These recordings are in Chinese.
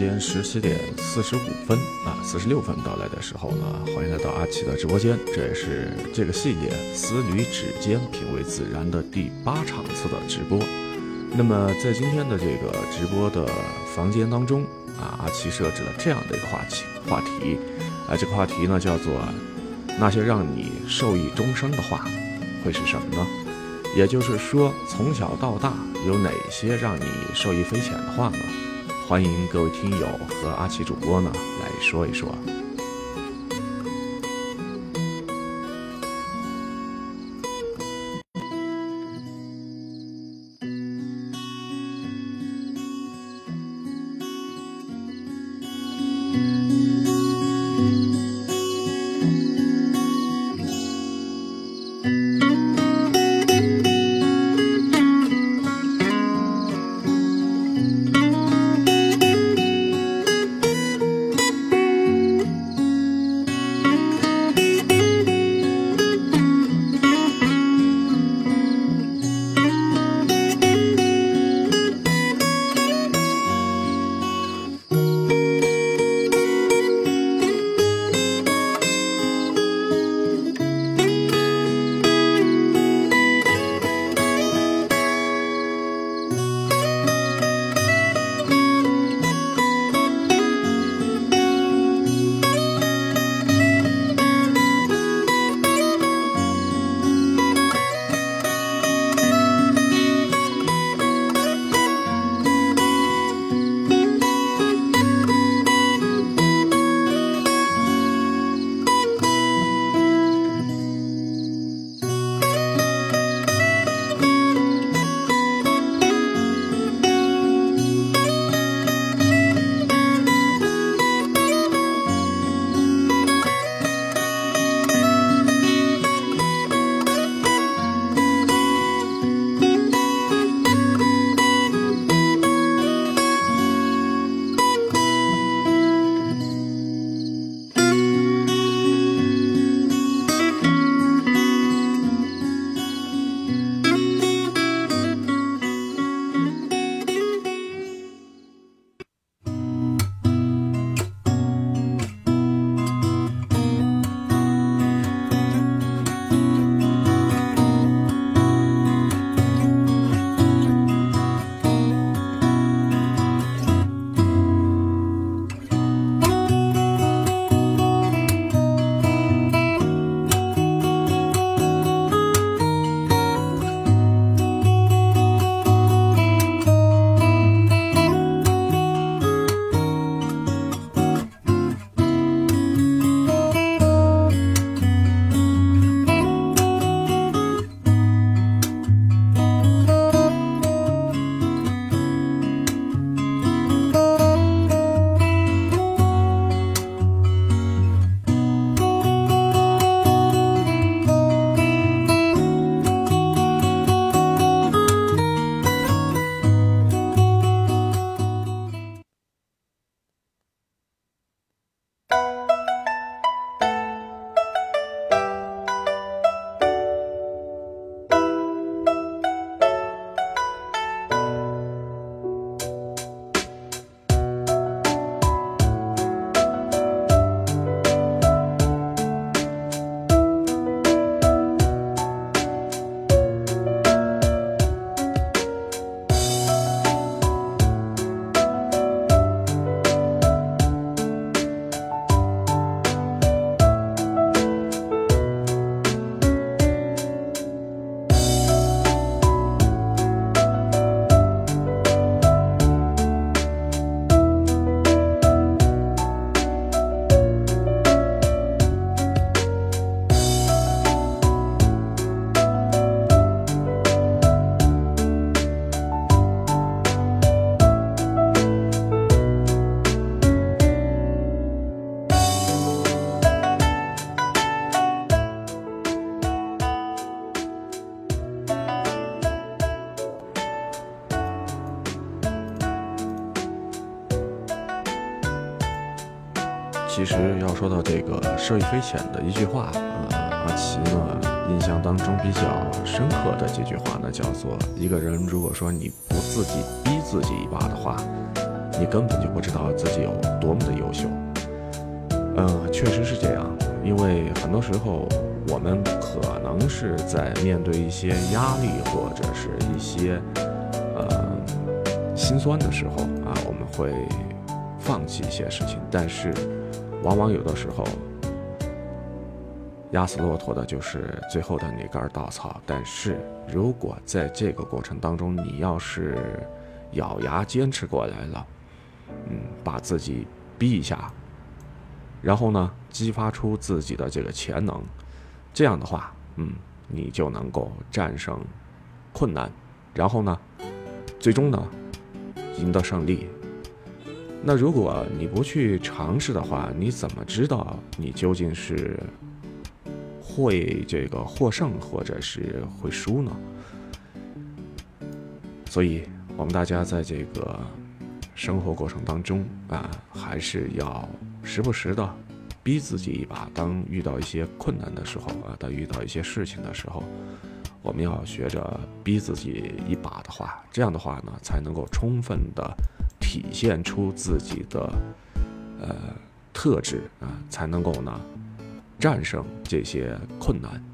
间十七点四十五分啊，四十六分到来的时候呢，欢迎来到阿奇的直播间。这也是这个系列“丝缕指尖，品味自然”的第八场次的直播。那么，在今天的这个直播的房间当中啊，阿奇设置了这样的一个话题，话题啊，这个话题呢叫做“那些让你受益终生的话”，会是什么呢？也就是说，从小到大有哪些让你受益匪浅的话呢？欢迎各位听友和阿奇主播呢来说一说。受益匪浅的一句话，呃，阿奇呢印象当中比较深刻的这句话呢，叫做一个人如果说你不自己逼自己一把的话，你根本就不知道自己有多么的优秀。嗯，确实是这样，因为很多时候我们可能是在面对一些压力或者是一些呃心酸的时候啊，我们会放弃一些事情，但是往往有的时候。压死骆驼的就是最后的那根稻草。但是如果在这个过程当中，你要是咬牙坚持过来了，嗯，把自己逼一下，然后呢，激发出自己的这个潜能，这样的话，嗯，你就能够战胜困难，然后呢，最终呢，赢得胜利。那如果你不去尝试的话，你怎么知道你究竟是？会这个获胜，或者是会输呢？所以，我们大家在这个生活过程当中啊，还是要时不时的逼自己一把。当遇到一些困难的时候啊，当遇到一些事情的时候，我们要学着逼自己一把的话，这样的话呢，才能够充分的体现出自己的呃特质啊，才能够呢。战胜这些困难。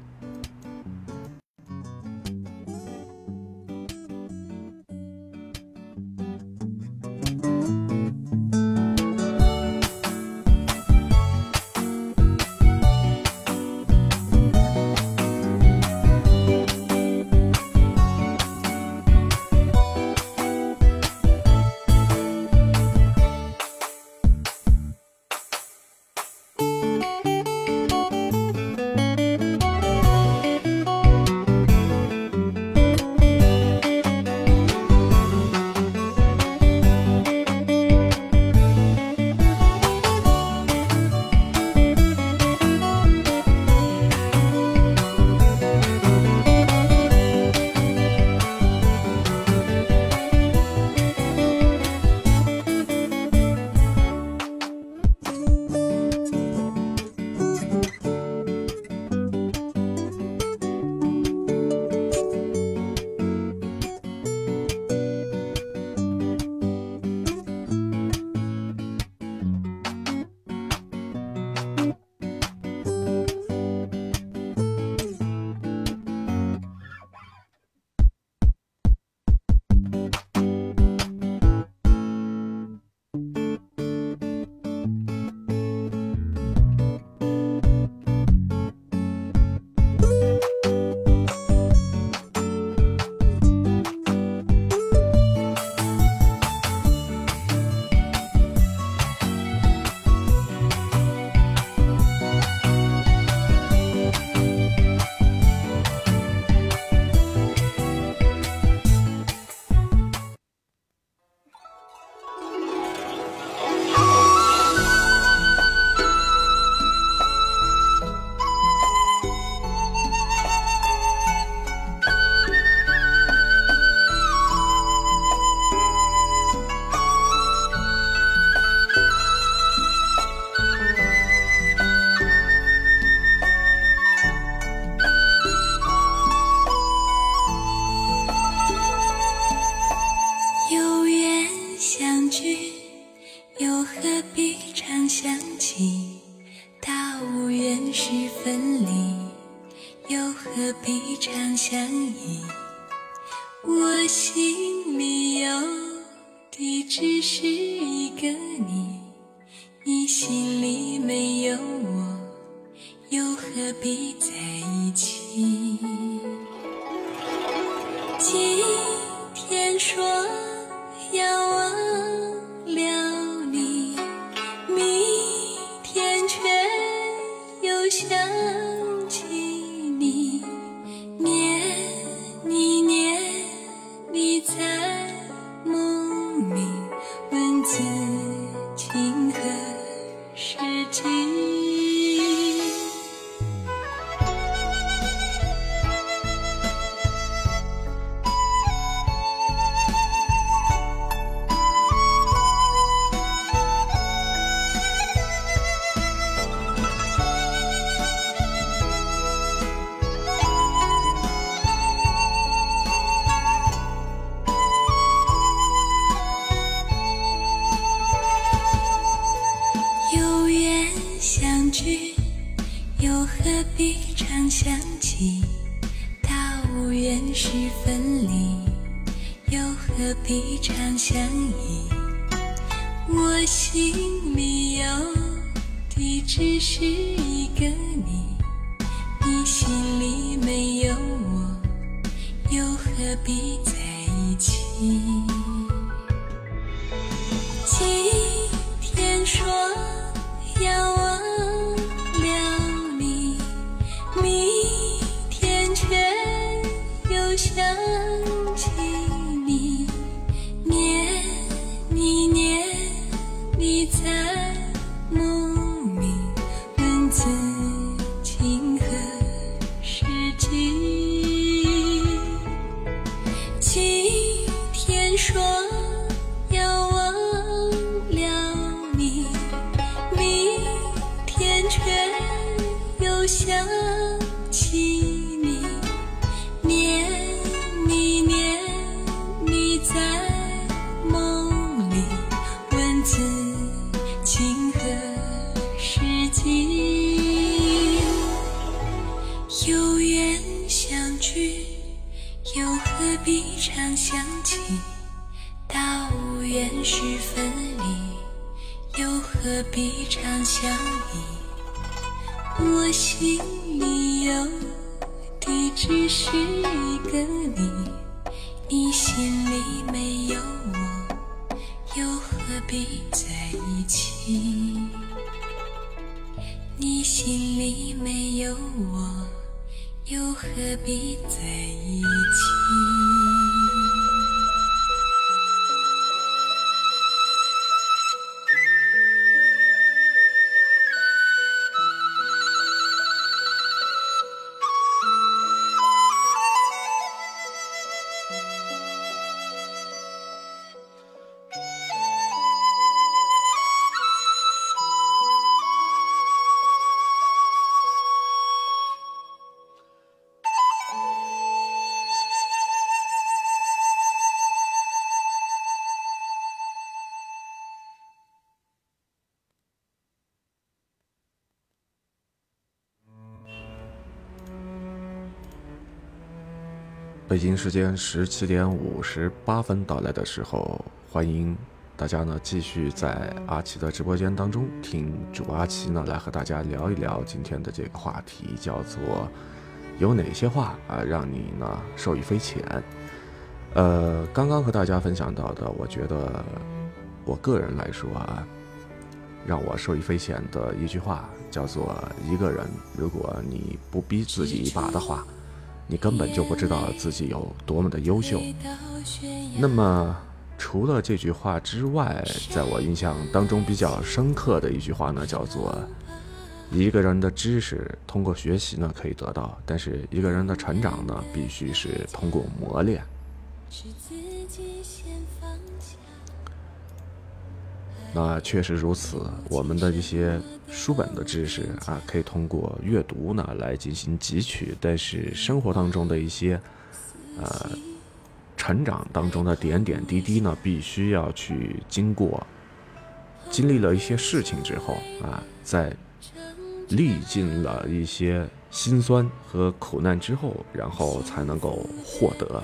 又何必在一起？今天说要北京时间十七点五十八分到来的时候，欢迎大家呢继续在阿奇的直播间当中听主阿奇呢来和大家聊一聊今天的这个话题，叫做有哪些话啊让你呢受益匪浅？呃，刚刚和大家分享到的，我觉得我个人来说啊，让我受益匪浅的一句话叫做：一个人如果你不逼自己一把的话。你根本就不知道自己有多么的优秀。那么，除了这句话之外，在我印象当中比较深刻的一句话呢，叫做：一个人的知识通过学习呢可以得到，但是一个人的成长呢，必须是通过磨练。是自己先放弃那确实如此，我们的一些书本的知识啊，可以通过阅读呢来进行汲取，但是生活当中的一些，呃，成长当中的点点滴滴呢，必须要去经过经历了一些事情之后啊，在历尽了一些辛酸和苦难之后，然后才能够获得。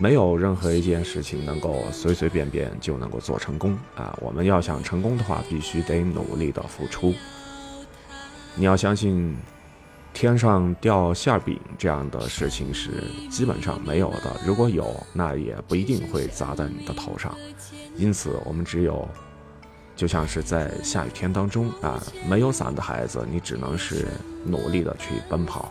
没有任何一件事情能够随随便便就能够做成功啊！我们要想成功的话，必须得努力的付出。你要相信，天上掉馅饼这样的事情是基本上没有的。如果有，那也不一定会砸在你的头上。因此，我们只有就像是在下雨天当中啊，没有伞的孩子，你只能是努力的去奔跑。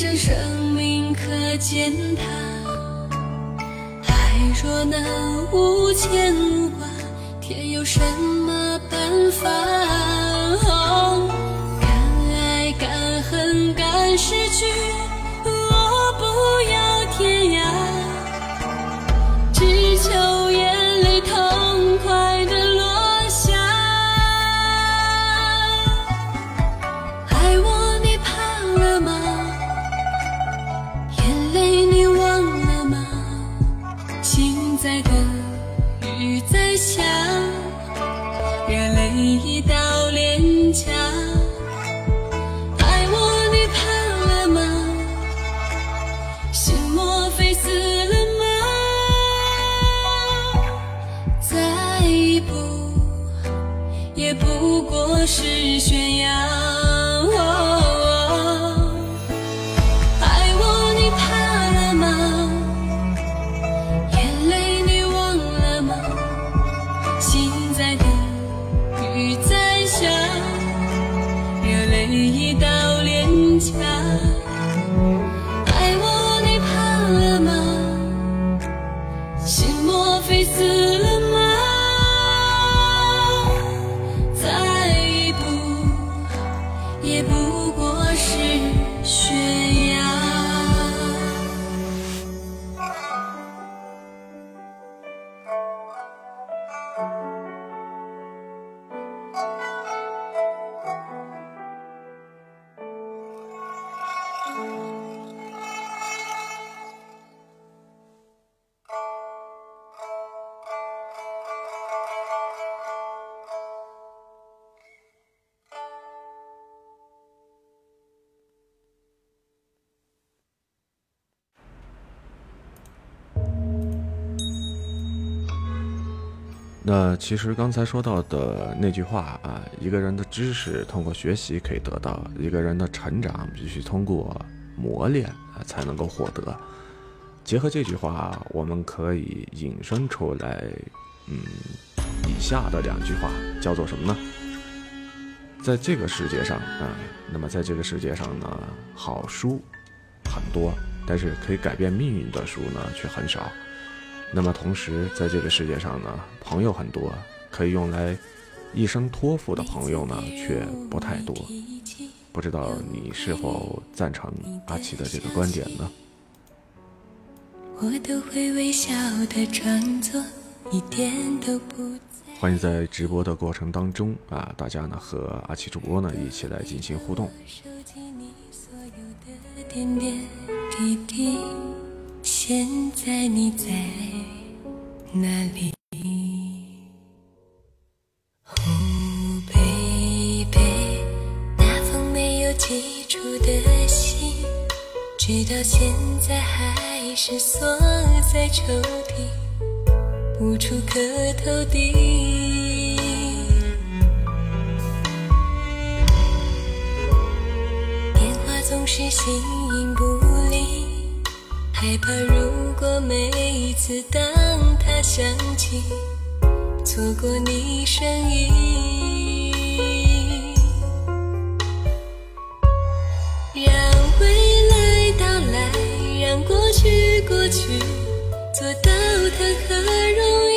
是生命可践踏。爱若能无牵无挂，天有什么办法？敢爱敢恨敢失去。呃其实刚才说到的那句话啊，一个人的知识通过学习可以得到，一个人的成长必须通过磨练啊才能够获得。结合这句话，我们可以引申出来，嗯，以下的两句话叫做什么呢？在这个世界上啊，那么在这个世界上呢，好书很多，但是可以改变命运的书呢却很少。那么同时，在这个世界上呢，朋友很多，可以用来一生托付的朋友呢却不太多。不知道你是否赞成阿奇的这个观点呢？我都会微笑的装作一点都不在。欢迎在直播的过程当中啊，大家呢和阿奇主播呢一起来进行互动。收集你所有的点点滴滴，现在你在哪里？哦，baby，那封没有寄出的信，直到现在还是锁在抽屉，无处可投递。电话总是形影不，害怕如果每一次当它响起，错过你声音。让未来到来，让过去过去，做到谈何容易？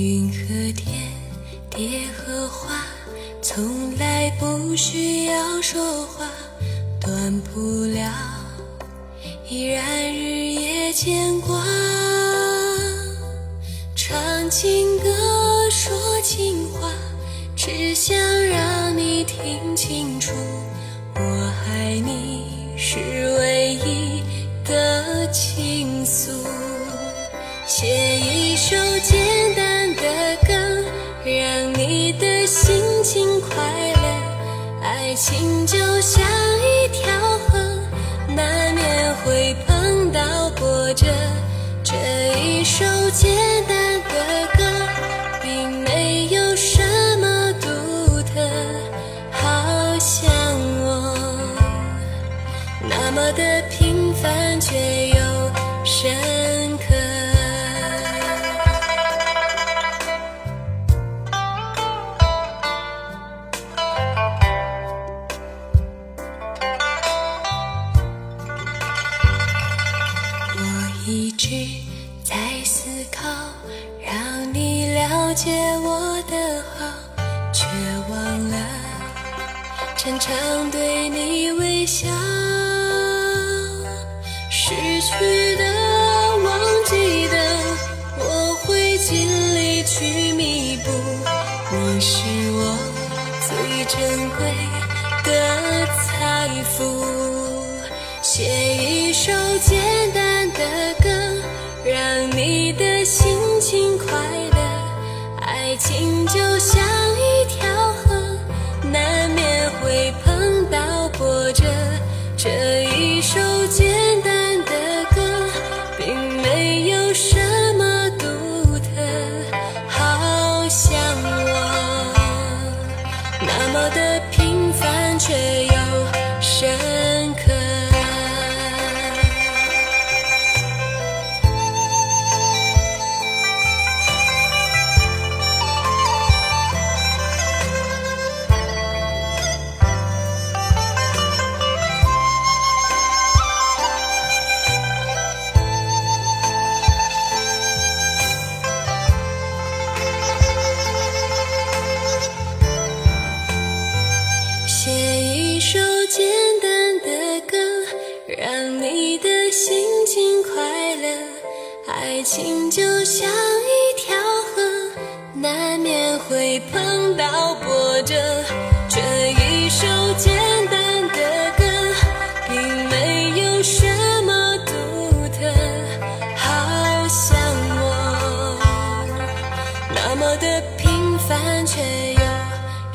云和天蝶和花从来不需要说话断不了依然日夜牵挂。唱情歌说情话只想让你听清楚我爱你是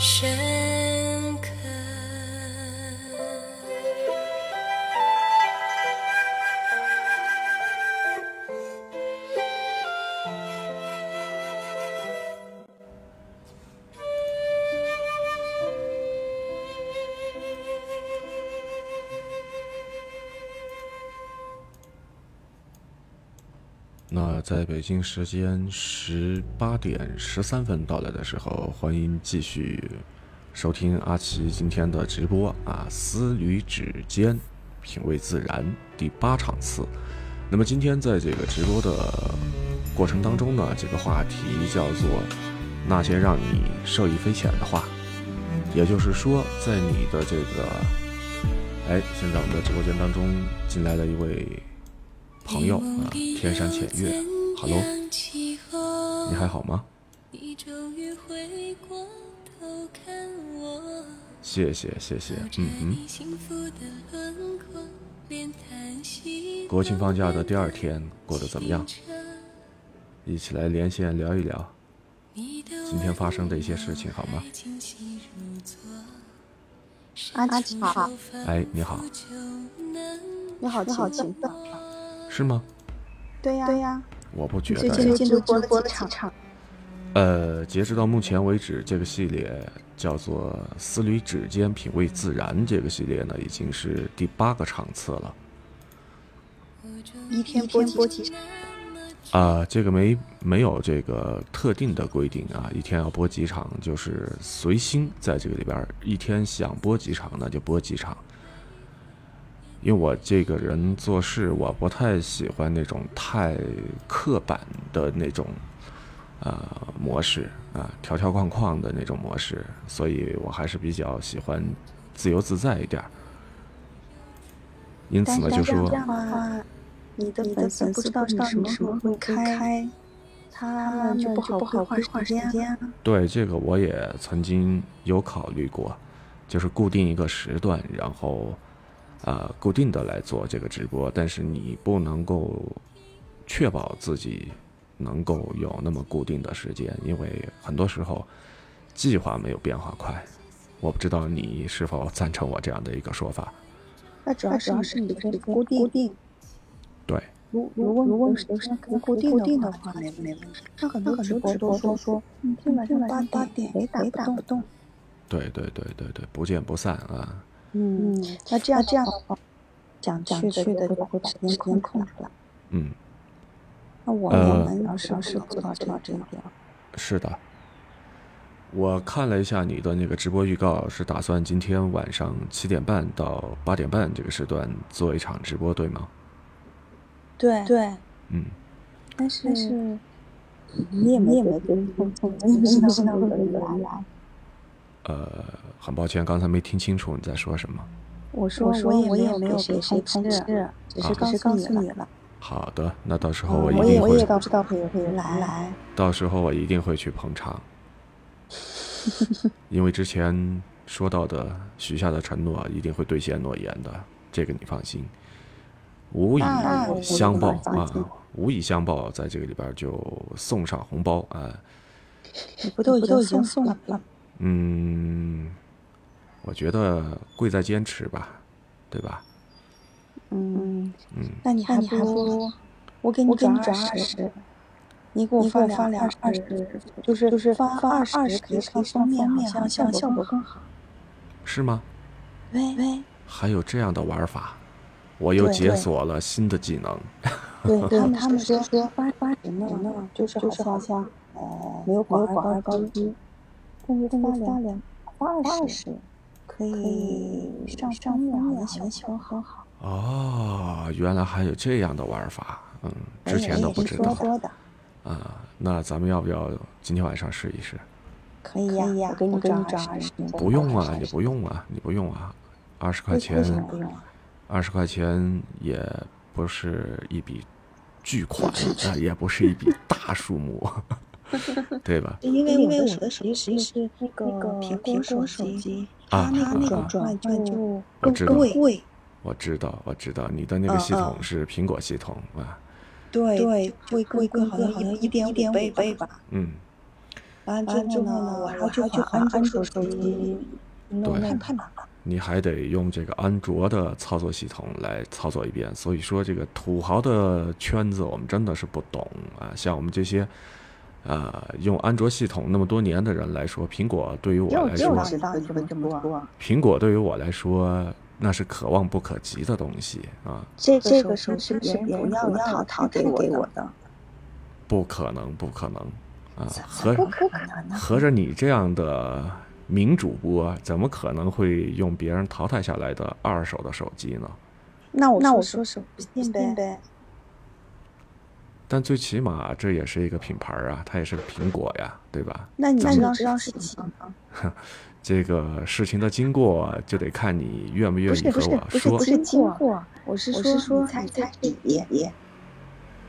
深在北京时间十八点十三分到来的时候，欢迎继续收听阿奇今天的直播啊，丝缕指尖，品味自然第八场次。那么今天在这个直播的过程当中呢，这个话题叫做那些让你受益匪浅的话，也就是说，在你的这个，哎，现在我们的直播间当中进来了一位朋友啊，天山浅月，Hello，你还好吗？谢谢谢谢，嗯哼。国庆放假的第二天过得怎么样？一起来连线聊一聊今天发生的一些事情，好吗？阿奇好，哎，你好，你好，你好，是吗？对呀，对呀，我不觉最得。近直播了几场？呃，截止到目前为止，这个系列叫做“丝缕指尖品味自然”这个系列呢，已经是第八个场次了。一天播播几场？啊、这个没没有这个特定的规定啊，一天要播几场，就是随心在这个里边儿，一天想播几场那就播几场。因为我这个人做事，我不太喜欢那种太刻板的那种呃模式啊，条条框框的那种模式，所以我还是比较喜欢自由自在一点儿。因此呢，就说你的粉丝不知道你什么时候会开，他们就不好规划时间啊。对这个我也曾经有考虑过，就是固定一个时段，然后呃固定的来做这个直播，但是你不能够确保自己能够有那么固定的时间，因为很多时候计划没有变化快。我不知道你是否赞成我这样的一个说法？那主要主要是你这个固定固定。对，如如果如果你都是可以固定的话，没没问题。那很多直播都说今晚上八八点雷打不动。对对对对对，不见不散啊！嗯，那这样这样的话，讲讲去的就会把时间空空出来。嗯，那我呃我们要是是做到这这一点，是的，我看了一下你的那个直播预告，是打算今天晚上七点半到八点半这个时段做一场直播，对吗？对对，嗯，但是你也没也没跟风风，你不知道知道会有人来。呃，很抱歉，刚才没听清楚你在说什么。我说我我也没有给谁通知，只是告诉你了。好的，那到时候我一定会，我也不知道会有会有人来。到时候我一定会去捧场，因为之前说到的许下的承诺一定会兑现诺言的，这个你放心。无以相报啊，无以相报，在这个里边就送上红包啊。你不都已经送了了？嗯，我觉得贵在坚持吧，对吧？嗯，嗯，那你还不如我给你转二十，你给我发发两二十，就是就是发二十可以可以封面，好像效果更好。是吗？喂喂还有这样的玩法，我又解对对锁了新的技能。对，他们他们说说发发什么，就是就是好像呃没有广告高低，但是发两发二十可以上上面好像效果很好。哦，原来还有这样的玩法，嗯，之前都不知道说的。啊。那咱们要不要今天晚上试一试？可以呀，我给你涨二十。不用啊，你不用啊，你不用啊，二十块钱？二十块钱也不是一笔巨款啊，也不是一笔大数目，对吧？因为因为我的手机是那个苹苹果手机，它那个转转就更贵。我知道，我知道，你的那个系统是苹果系统啊。对对，贵贵贵，好像好像一点一点五倍吧。嗯。完了之后呢，我还要去换安卓手机，对，太难了。你还得用这个安卓的操作系统来操作一遍。所以说，这个土豪的圈子我们真的是不懂啊。像我们这些，呃，用安卓系统那么多年的人来说，苹果对于我来说，苹果对于我来说。那是可望不可及的东西啊！这这个手是别人不要淘淘给给我的，不可能，不可能啊！合合着你这样的名主播，怎么可能会用别人淘汰下来的二手的手机呢？那我那我说是不信呗。但最起码这也是一个品牌啊，它也是个苹果呀，对吧？那你知道知道是几吗？这个事情的经过就得看你愿不愿意和我说。不是经过，我是说你猜猜比。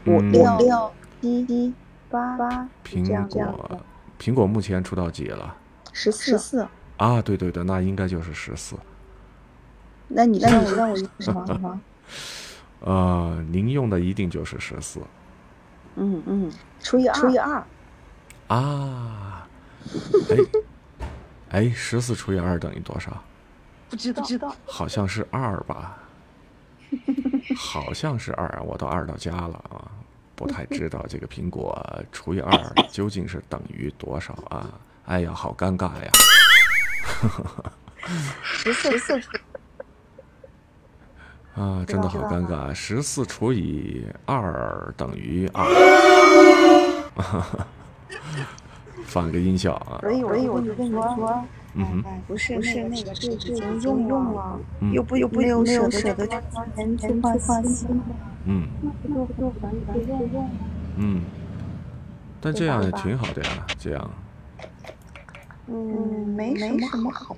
五六六七八八。苹果，苹果目前出到几了？十四四。啊，对对对，那应该就是十四。那你那你知道我 什么吗？呃，您用的一定就是十四。嗯嗯，除以二。除以二。啊。哎。哎，十四除以二等于多少？不知道，不知道，好像是二吧？好像是二，我都二到家了啊，不太知道这个苹果除以二究竟是等于多少啊？哎呀，好尴尬呀！十四四除啊，真的好尴尬，十四除以二等于二。放个音效啊！所以，所以我就跟你说，嗯哼，不是不是那个是已经用用了，又不又不没有舍得去花钱去换新的，嗯，嗯，但这样也挺好的呀，这样，嗯，没什么好，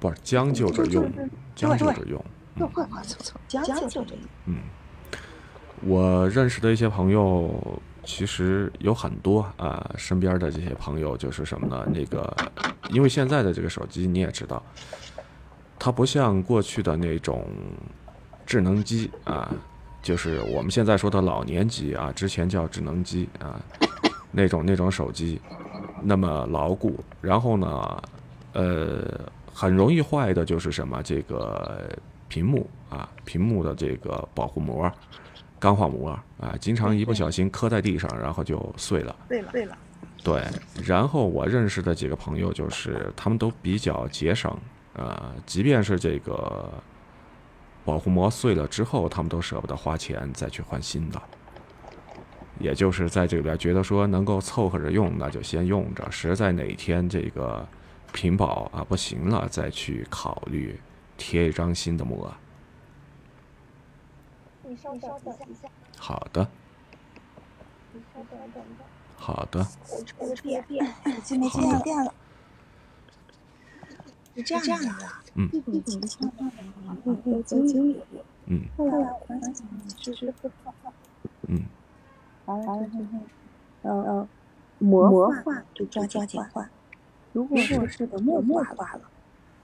不是将就着用，将就着用，错错错，将就着用，嗯，我认识的一些朋友。其实有很多啊，身边的这些朋友就是什么呢？那个，因为现在的这个手机你也知道，它不像过去的那种智能机啊，就是我们现在说的老年机啊，之前叫智能机啊，那种那种手机那么牢固。然后呢，呃，很容易坏的就是什么？这个屏幕啊，屏幕的这个保护膜。钢化膜啊，经常一不小心磕在地上，然后就碎了。碎了，碎了。对，然后我认识的几个朋友就是，他们都比较节省呃，即便是这个保护膜碎了之后，他们都舍不得花钱再去换新的。也就是在这边觉得说能够凑合着用，那就先用着，实在哪天这个屏保啊不行了，再去考虑贴一张新的膜。你稍等一下。好的。你稍等等好的。我充个电，手机没接电了。是这样的。嗯。一种的情况会会经历。嗯。后来我发现就是不好。嗯。完了之后，呃呃，膜化就抓抓紧换。如果是这个膜化了，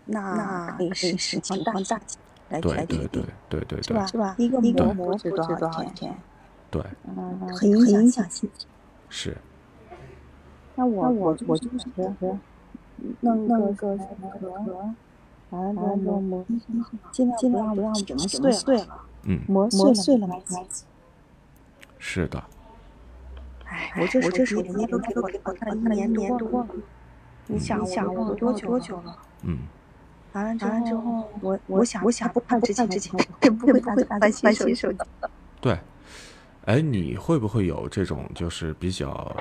那可以是情况大。对对对对对对，是吧？是吧？一个膜膜值多少钱？对，很影响心情。是。那我我我就是弄弄个什么壳，完了之后膜，尽量尽量不让整碎碎了。嗯，膜膜碎了没关系。是的。哎，我这我这手机都给我看了一年多了，你想想我多久多久了？嗯。完了之后，我我想我想不换之前之前，不会不会换新手机。对，哎，你会不会有这种就是比较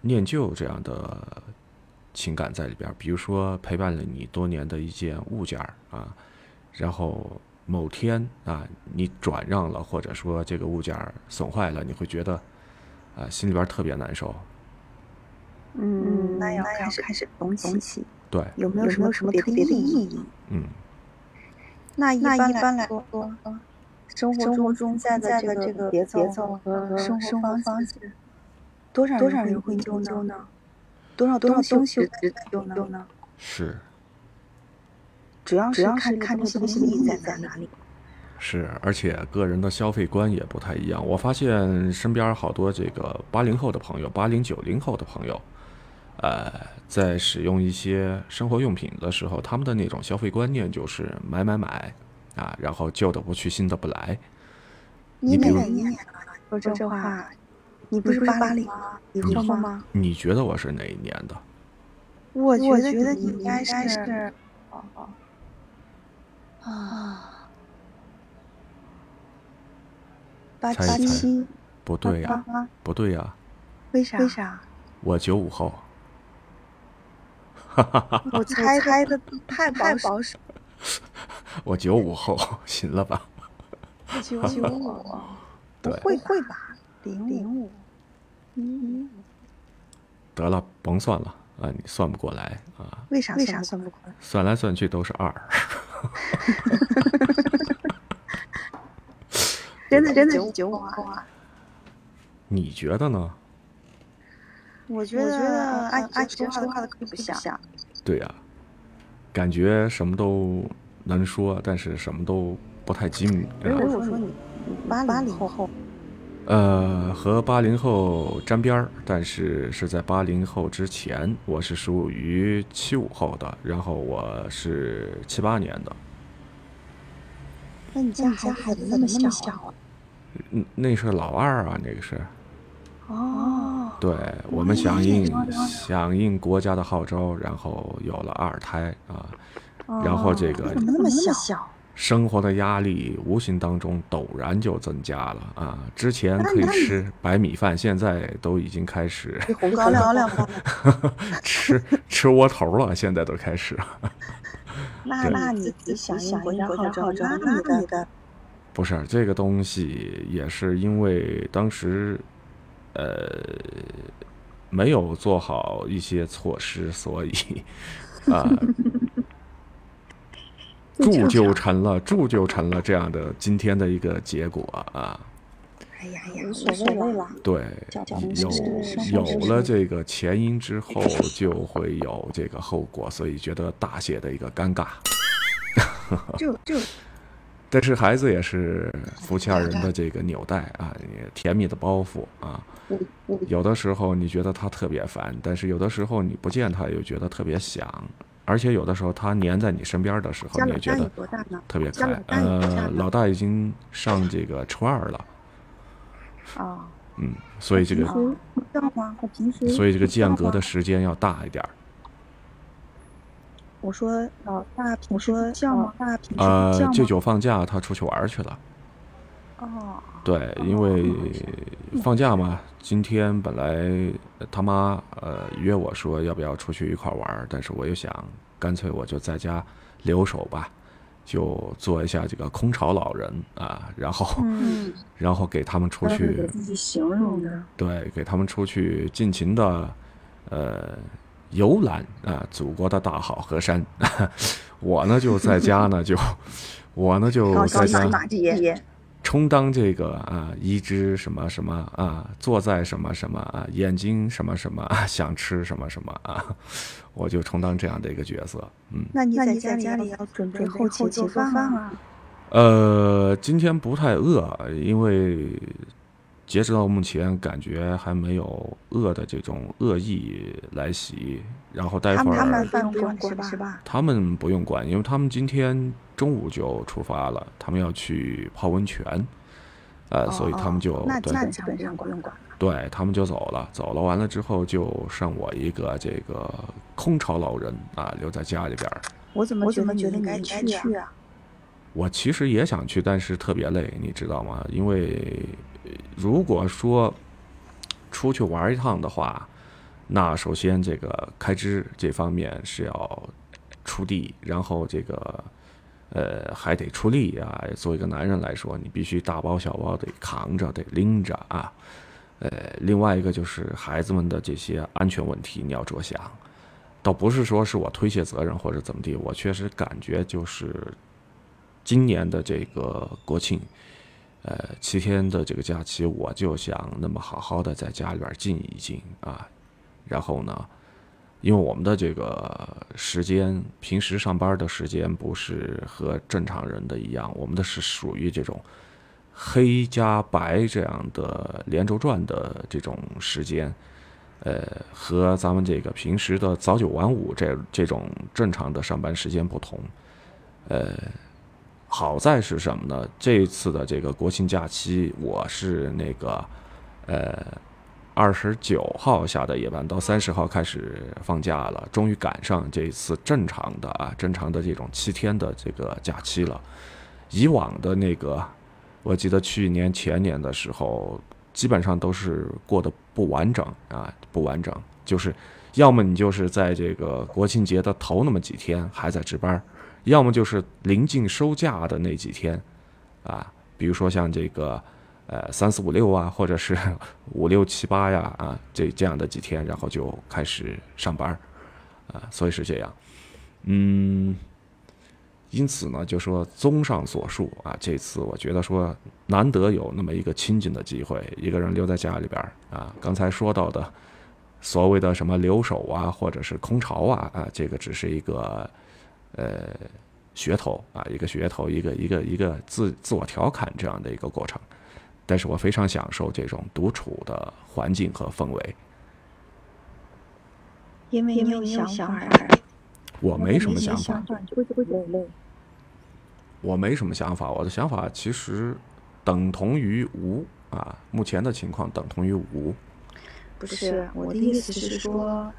念旧这样的情感在里边？比如说陪伴了你多年的一件物件啊，然后某天啊你转让了，或者说这个物件损坏了，你会觉得啊心里边特别难受。嗯，那要开始开始东西。对，有没有什么什么特别的意义？嗯，那一般来说，生活中现在的这个节奏和生活方式，多少多少人会丢呢？多少多少东西会丢呢？是。主要是看看这个意义在哪里。是，而且个人的消费观也不太一样。我发现身边好多这个八零后的朋友，八零九零后的朋友，呃，在使用一些生活用品的时候，他们的那种消费观念就是买买买，啊，然后旧的不去，新的不来。你哪一年说这话？你不是八零你说吗？你觉得我是哪一年的？我觉得你应该是，哦哦，啊。八七，不对呀，不对呀，为啥？为啥？我九五后！我猜猜的太保守。我九五后，行了吧？九五，不会会吧？零零五，嗯，得了，甭算了啊！你算不过来啊？为啥？为啥算不过来？算来算去都是二。真的真的是九五后啊！你觉得呢？我觉得按按说话的话可不像。对呀，感觉什么都能说，但是什么都不太精明。如果说你八零后，呃，和八零后沾边儿，但是是在八零后之前，我是属于七五后的，然后我是七八年的。那你家孩子怎么那么小啊？嗯，那是老二啊，那个是。哦。对，我们响应响应国家的号召，然后有了二胎啊，然后这个怎么那么小？生活的压力无形当中陡然就增加了啊！之前可以吃白米饭，现在都已经开始红高粱 吃吃窝头了，现在都开始。那那你响应国家号召，那你的。不是这个东西，也是因为当时，呃，没有做好一些措施，所以 啊，铸就成了铸就成了这样的今天的一个结果啊。哎呀呀，无所谓了。对，有有了这个前因之后，就会有这个后果，所以觉得大写的一个尴尬。就就。但是孩子也是夫妻二人的这个纽带啊，甜蜜的包袱啊。有的时候你觉得他特别烦，但是有的时候你不见他又觉得特别想，而且有的时候他黏在你身边的时候，你也觉得特别可爱。呃，老大已经上这个初二了。啊。嗯，所以这个。所以这个间隔的时间要大一点。我说老大平说叫吗？大平时呃，舅舅放假，他出去玩去了。哦。对，因为放假嘛，今天本来他妈呃约我说要不要出去一块玩，但是我又想，干脆我就在家留守吧，就做一下这个空巢老人啊，然后 然后给他们出去。自己形容的。对，给他们出去尽情的，呃。游览啊，祖国的大好河山，我呢就在家呢，就 我呢就在家充当这个啊，一只什么什么啊，坐在什么什么啊，眼睛什么什么啊，想吃什么什么啊，我就充当这样的一个角色。嗯，那你在家里要准备后期做饭吗？呃，今天不太饿，因为。截止到目前，感觉还没有恶的这种恶意来袭。然后待会儿他们不用管是吧？他们不用管，因为他们今天中午就出发了，他们要去泡温泉，呃，所以他们就对，基本上不用管。对他们就走了，走了完了之后就剩我一个这个空巢老人啊，留在家里边。我怎么觉得你应该去啊？我其实也想去，但是特别累，你知道吗？因为。如果说出去玩一趟的话，那首先这个开支这方面是要出地，然后这个呃还得出力啊。作为一个男人来说，你必须大包小包得扛着，得拎着啊。呃，另外一个就是孩子们的这些安全问题你要着想，倒不是说是我推卸责任或者怎么地，我确实感觉就是今年的这个国庆，呃，七天的这个假期，我就想那么好好的在家里边静一静啊，然后呢，因为我们的这个时间，平时上班的时间不是和正常人的一样，我们的是属于这种黑加白这样的连轴转的这种时间。呃，和咱们这个平时的早九晚五这这种正常的上班时间不同，呃，好在是什么呢？这次的这个国庆假期，我是那个呃二十九号下的夜班，到三十号开始放假了，终于赶上这一次正常的啊正常的这种七天的这个假期了。以往的那个，我记得去年前年的时候。基本上都是过得不完整啊，不完整，就是要么你就是在这个国庆节的头那么几天还在值班，要么就是临近收假的那几天，啊，比如说像这个呃三四五六啊，或者是 五六七八呀啊，这这样的几天，然后就开始上班，啊，所以是这样，嗯。因此呢，就说综上所述啊，这次我觉得说难得有那么一个清静的机会，一个人留在家里边啊。刚才说到的所谓的什么留守啊，或者是空巢啊啊，这个只是一个呃噱头啊，一个噱头，一个一个一个自自我调侃这样的一个过程。但是我非常享受这种独处的环境和氛围，因为你有想法，我没什么想法。我没什么想法，我的想法其实等同于无啊，目前的情况等同于无。不是，我的意思是说，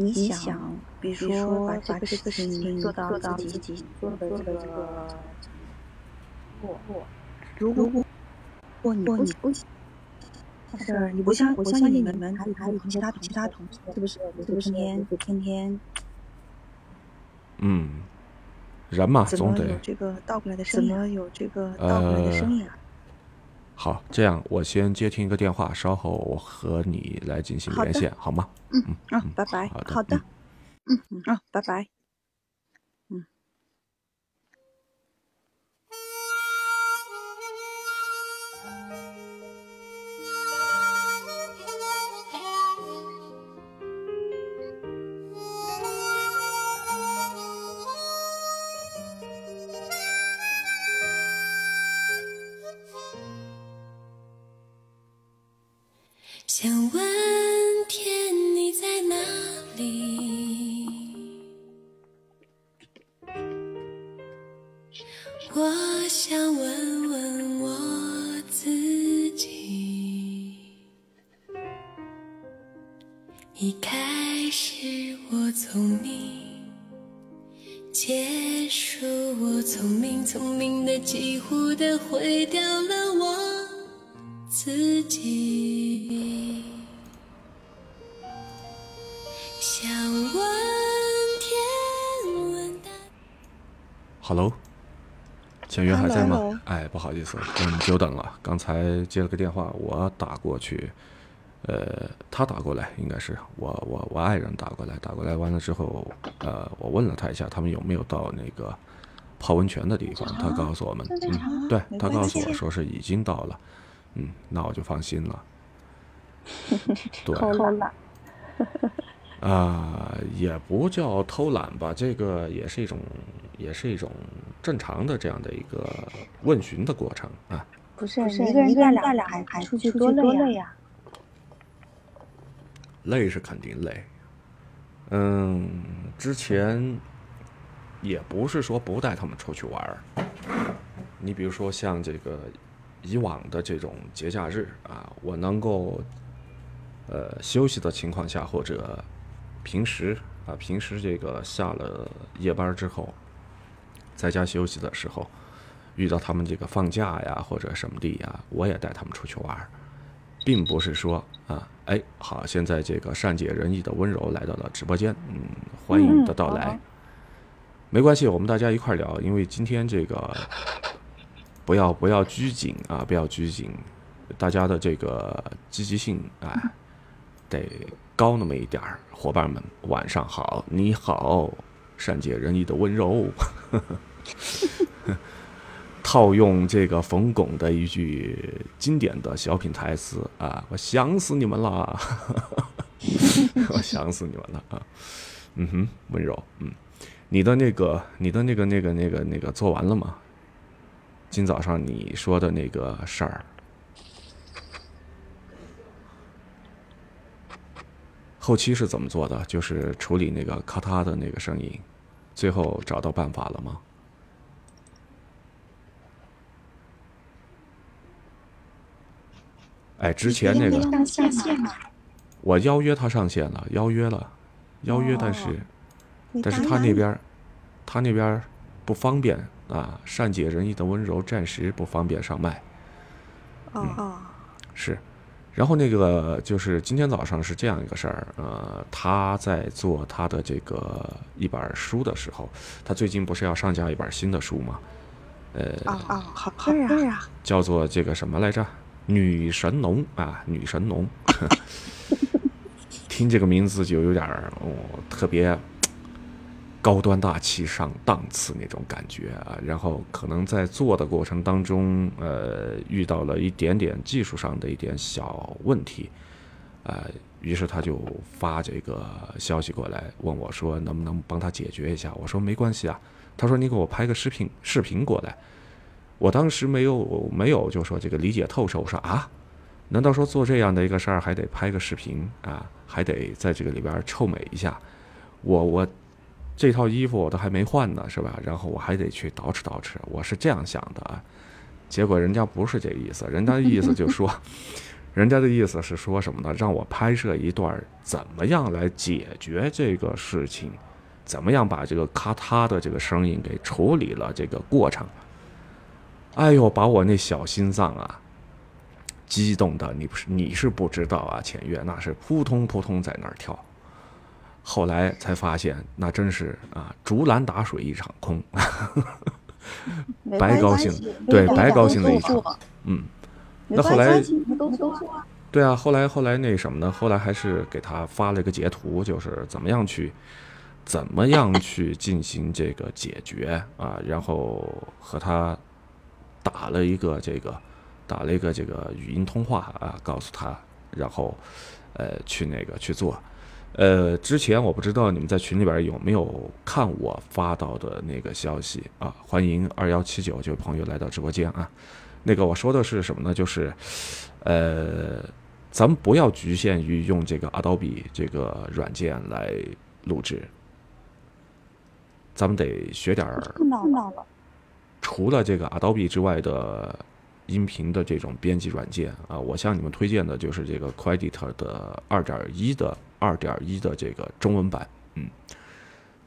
你想，比如说把这个事情做到自己做的这个，如果如果你不你不，是你不相我相信你们还还有其他其他同事是不是？是不是天天天天？嗯。人嘛，总得这个倒过来的声音。怎么有这个倒过来的声音啊？好，这样我先接听一个电话，稍后我和你来进行连线，好吗？嗯嗯嗯，拜拜。好的，嗯嗯啊，拜拜。签约还在吗？哎，不好意思，嗯，久等了。刚才接了个电话，我打过去，呃，他打过来，应该是我我我爱人打过来，打过来完了之后，呃，我问了他一下，他们有没有到那个泡温泉的地方？他告诉我们，嗯，对他告诉我说是已经到了，嗯，那我就放心了。对。啊，也不叫偷懒吧，这个也是一种，也是一种正常的这样的一个问询的过程啊。不是，一个人带俩孩子出去多累呀。累是肯定累，嗯，之前也不是说不带他们出去玩儿。你比如说像这个以往的这种节假日啊，我能够呃休息的情况下或者。平时啊，平时这个下了夜班之后，在家休息的时候，遇到他们这个放假呀或者什么地呀，我也带他们出去玩，并不是说啊，哎，好，现在这个善解人意的温柔来到了直播间，嗯，欢迎你的到来，没关系，我们大家一块聊，因为今天这个不要不要拘谨啊，不要拘谨，大家的这个积极性啊，得。高那么一点儿，伙伴们，晚上好，你好，善解人意的温柔。套用这个冯巩的一句经典的小品台词啊，我想死你们了，我想死你们了啊！嗯哼，温柔，嗯，你的那个，你的那个，那个，那个，那个做完了吗？今早上你说的那个事儿，后期是怎么做的？就是处理那个咔嗒的那个声音，最后找到办法了吗？哎，之前那个，我邀约他上线了，邀约了，邀约，但是，但是他那边，他那边不方便啊，善解人意的温柔暂时不方便上麦。哦，是，然后那个就是今天早上是这样一个事儿，呃，他在做他的这个一本书的时候，他最近不是要上架一本新的书吗？呃，哦哦，好好事啊，叫做这个什么来着？女神农啊，女神农，听这个名字就有点儿哦，特别高端大气上档次那种感觉啊。然后可能在做的过程当中，呃，遇到了一点点技术上的一点小问题，呃，于是他就发这个消息过来问我说，能不能帮他解决一下？我说没关系啊。他说你给我拍个视频，视频过来。我当时没有没有就说这个理解透彻，我说啊，难道说做这样的一个事儿还得拍个视频啊，还得在这个里边臭美一下？我我这套衣服我都还没换呢，是吧？然后我还得去捯饬捯饬，我是这样想的啊。结果人家不是这意思，人家的意思就说，人家的意思是说什么呢？让我拍摄一段怎么样来解决这个事情，怎么样把这个咔嗒的这个声音给处理了这个过程。哎呦，把我那小心脏啊，激动的你不是你是不知道啊，浅月那是扑通扑通在那儿跳。后来才发现，那真是啊，竹篮打水一场空，白高兴，对，白高兴了一场。嗯，那后来对啊，后来后来那什么呢？后来还是给他发了一个截图，就是怎么样去，怎么样去进行这个解决啊，然后和他。打了一个这个，打了一个这个语音通话啊，告诉他，然后，呃，去那个去做。呃，之前我不知道你们在群里边有没有看我发到的那个消息啊？欢迎二幺七九这位朋友来到直播间啊。那个我说的是什么呢？就是，呃，咱们不要局限于用这个 Adobe 这个软件来录制，咱们得学点儿。除了这个 Adobe 之外的音频的这种编辑软件啊，我向你们推荐的就是这个 Creditor 的二点一的二点一的这个中文版。嗯，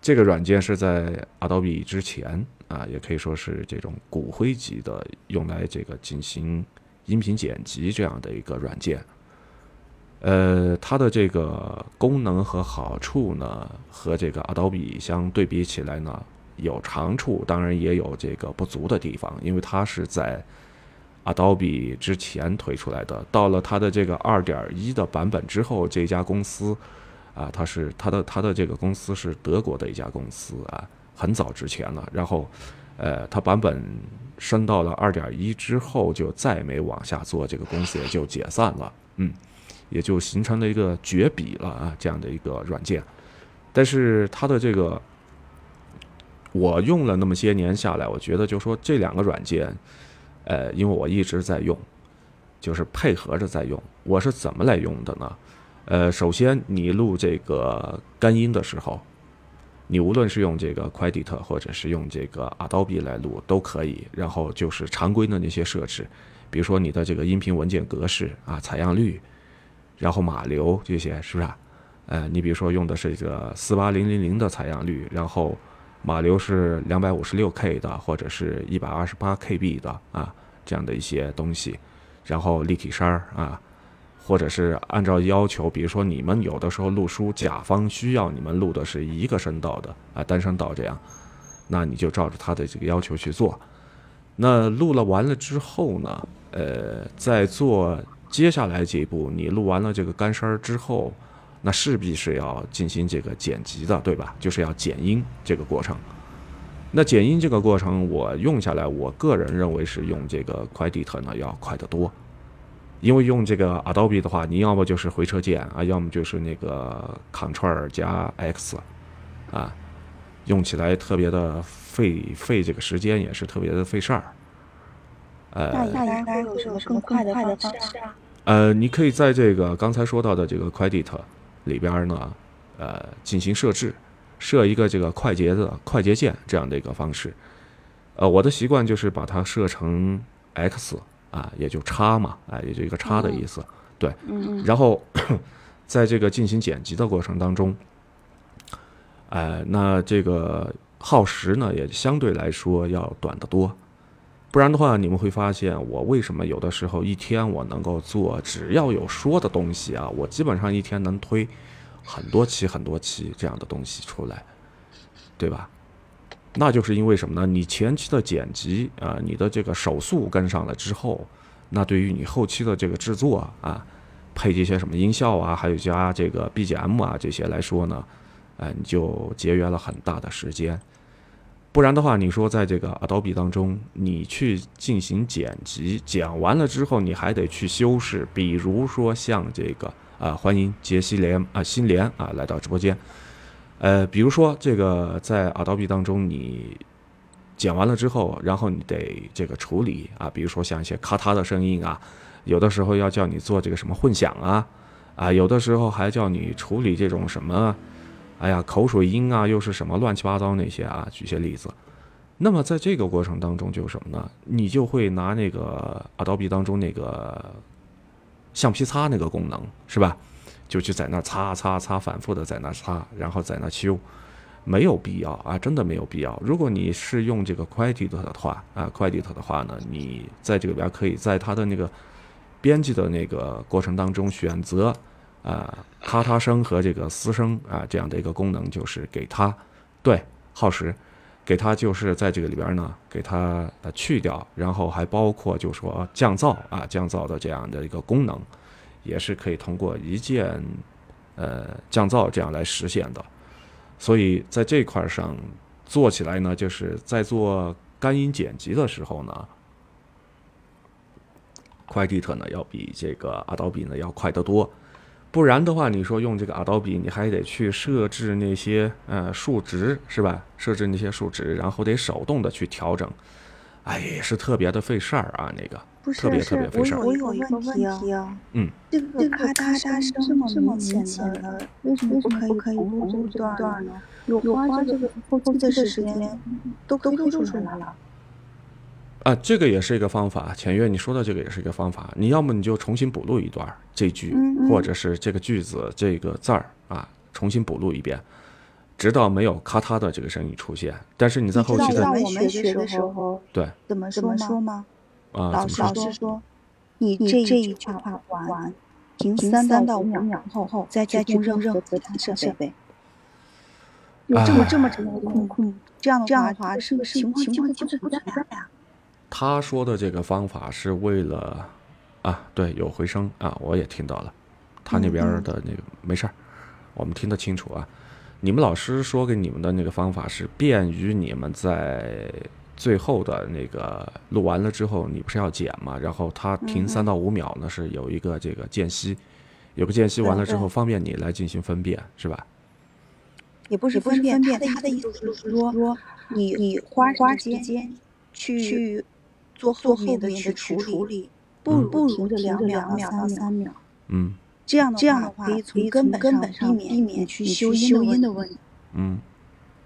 这个软件是在 Adobe 之前啊，也可以说是这种骨灰级的，用来这个进行音频剪辑这样的一个软件。呃，它的这个功能和好处呢，和这个 Adobe 相对比起来呢。有长处，当然也有这个不足的地方，因为它是在 Adobe 之前推出来的。到了它的这个二点一的版本之后，这家公司啊，它是它的它的这个公司是德国的一家公司啊，很早之前了。然后，呃，它版本升到了二点一之后，就再没往下做，这个公司也就解散了，嗯，也就形成了一个绝笔了啊，这样的一个软件。但是它的这个。我用了那么些年下来，我觉得就说这两个软件，呃，因为我一直在用，就是配合着在用。我是怎么来用的呢？呃，首先你录这个干音的时候，你无论是用这个 q u e d i t 或者是用这个 Adobe 来录都可以。然后就是常规的那些设置，比如说你的这个音频文件格式啊、采样率，然后码流这些，是不是？呃，你比如说用的是这个四八零零零的采样率，然后。码流是两百五十六 K 的，或者是一百二十八 KB 的啊，这样的一些东西，然后立体声儿啊，或者是按照要求，比如说你们有的时候录书，甲方需要你们录的是一个声道的啊，单声道这样，那你就照着他的这个要求去做。那录了完了之后呢，呃，在做接下来这一步，你录完了这个干声儿之后。那势必是要进行这个剪辑的，对吧？就是要剪音这个过程。那剪音这个过程，我用下来，我个人认为是用这个 Quedit 呢要快得多，因为用这个 Adobe 的话，你要么就是回车键啊，要么就是那个 Ctrl 加 X，啊，用起来特别的费费这个时间，也是特别的费事儿。呃，那应该有什么更快的方式啊？呃，你可以在这个刚才说到的这个 Quedit 里边呢，呃，进行设置。设一个这个快捷的快捷键这样的一个方式，呃，我的习惯就是把它设成 X 啊，也就叉嘛，啊，也就一个叉的意思，对，嗯。然后 在这个进行剪辑的过程当中，呃，那这个耗时呢也相对来说要短得多，不然的话你们会发现我为什么有的时候一天我能够做只要有说的东西啊，我基本上一天能推。很多期很多期这样的东西出来，对吧？那就是因为什么呢？你前期的剪辑啊，你的这个手速跟上了之后，那对于你后期的这个制作啊，配这些什么音效啊，还有加这个 BGM 啊这些来说呢，哎，你就节约了很大的时间。不然的话，你说在这个 Adobe 当中，你去进行剪辑，剪完了之后，你还得去修饰，比如说像这个。啊，欢迎杰西莲啊，新莲啊，来到直播间。呃，比如说这个在 Adobe 当中，你剪完了之后，然后你得这个处理啊，比如说像一些咔嗒的声音啊，有的时候要叫你做这个什么混响啊，啊，有的时候还叫你处理这种什么，哎呀，口水音啊，又是什么乱七八糟那些啊，举些例子。那么在这个过程当中，就什么呢？你就会拿那个 Adobe 当中那个。橡皮擦那个功能是吧？就去在那擦擦擦，反复的在那擦，然后在那修，没有必要啊，真的没有必要。如果你是用这个 Quedit 的话啊，Quedit 的话呢，你在这里边可以在它的那个编辑的那个过程当中选择啊，咔嚓声和这个嘶声啊这样的一个功能，就是给它对耗时。给它就是在这个里边呢，给它呃去掉，然后还包括就说降噪啊，降噪的这样的一个功能，也是可以通过一键呃降噪这样来实现的。所以在这块上做起来呢，就是在做干音剪辑的时候呢，Quedit 呢要比这个 Adobe 呢要快得多。不然的话，你说用这个 Adobe，你还得去设置那些呃数值是吧？设置那些数值，然后得手动的去调整，哎，也是特别的费事儿啊，那个特别特别费事儿。我有一个问题啊，嗯，这个咔嗒声这么明显的，为什么不可以录这段呢？有花这个后期的时间都都录出来了。啊，这个也是一个方法，浅月，你说的这个也是一个方法。你要么你就重新补录一段这句，或者是这个句子这个字儿啊，重新补录一遍，直到没有咔嗒的这个声音出现。但是你在后期的我们学的时候，对，怎么怎么说吗？啊，老师说，你这这一句话完，停三到五秒后，再再去用任何其他设备。有这么这么长的空空，这样这样的话，是不是情况就会就不存在呀？他说的这个方法是为了，啊，对，有回声啊，我也听到了，他那边的那个没事儿，我们听得清楚啊。你们老师说给你们的那个方法是便于你们在最后的那个录完了之后，你不是要剪嘛？然后他停三到五秒呢，是有一个这个间隙，有个间隙完了之后，方便你来进行分辨，是吧？也不是分辨，他的意思是说，你你花花时间去。做后面的去处理，不不如停两秒到三秒。嗯，这样的这样的话可以从根本上避免去修音的问题。嗯，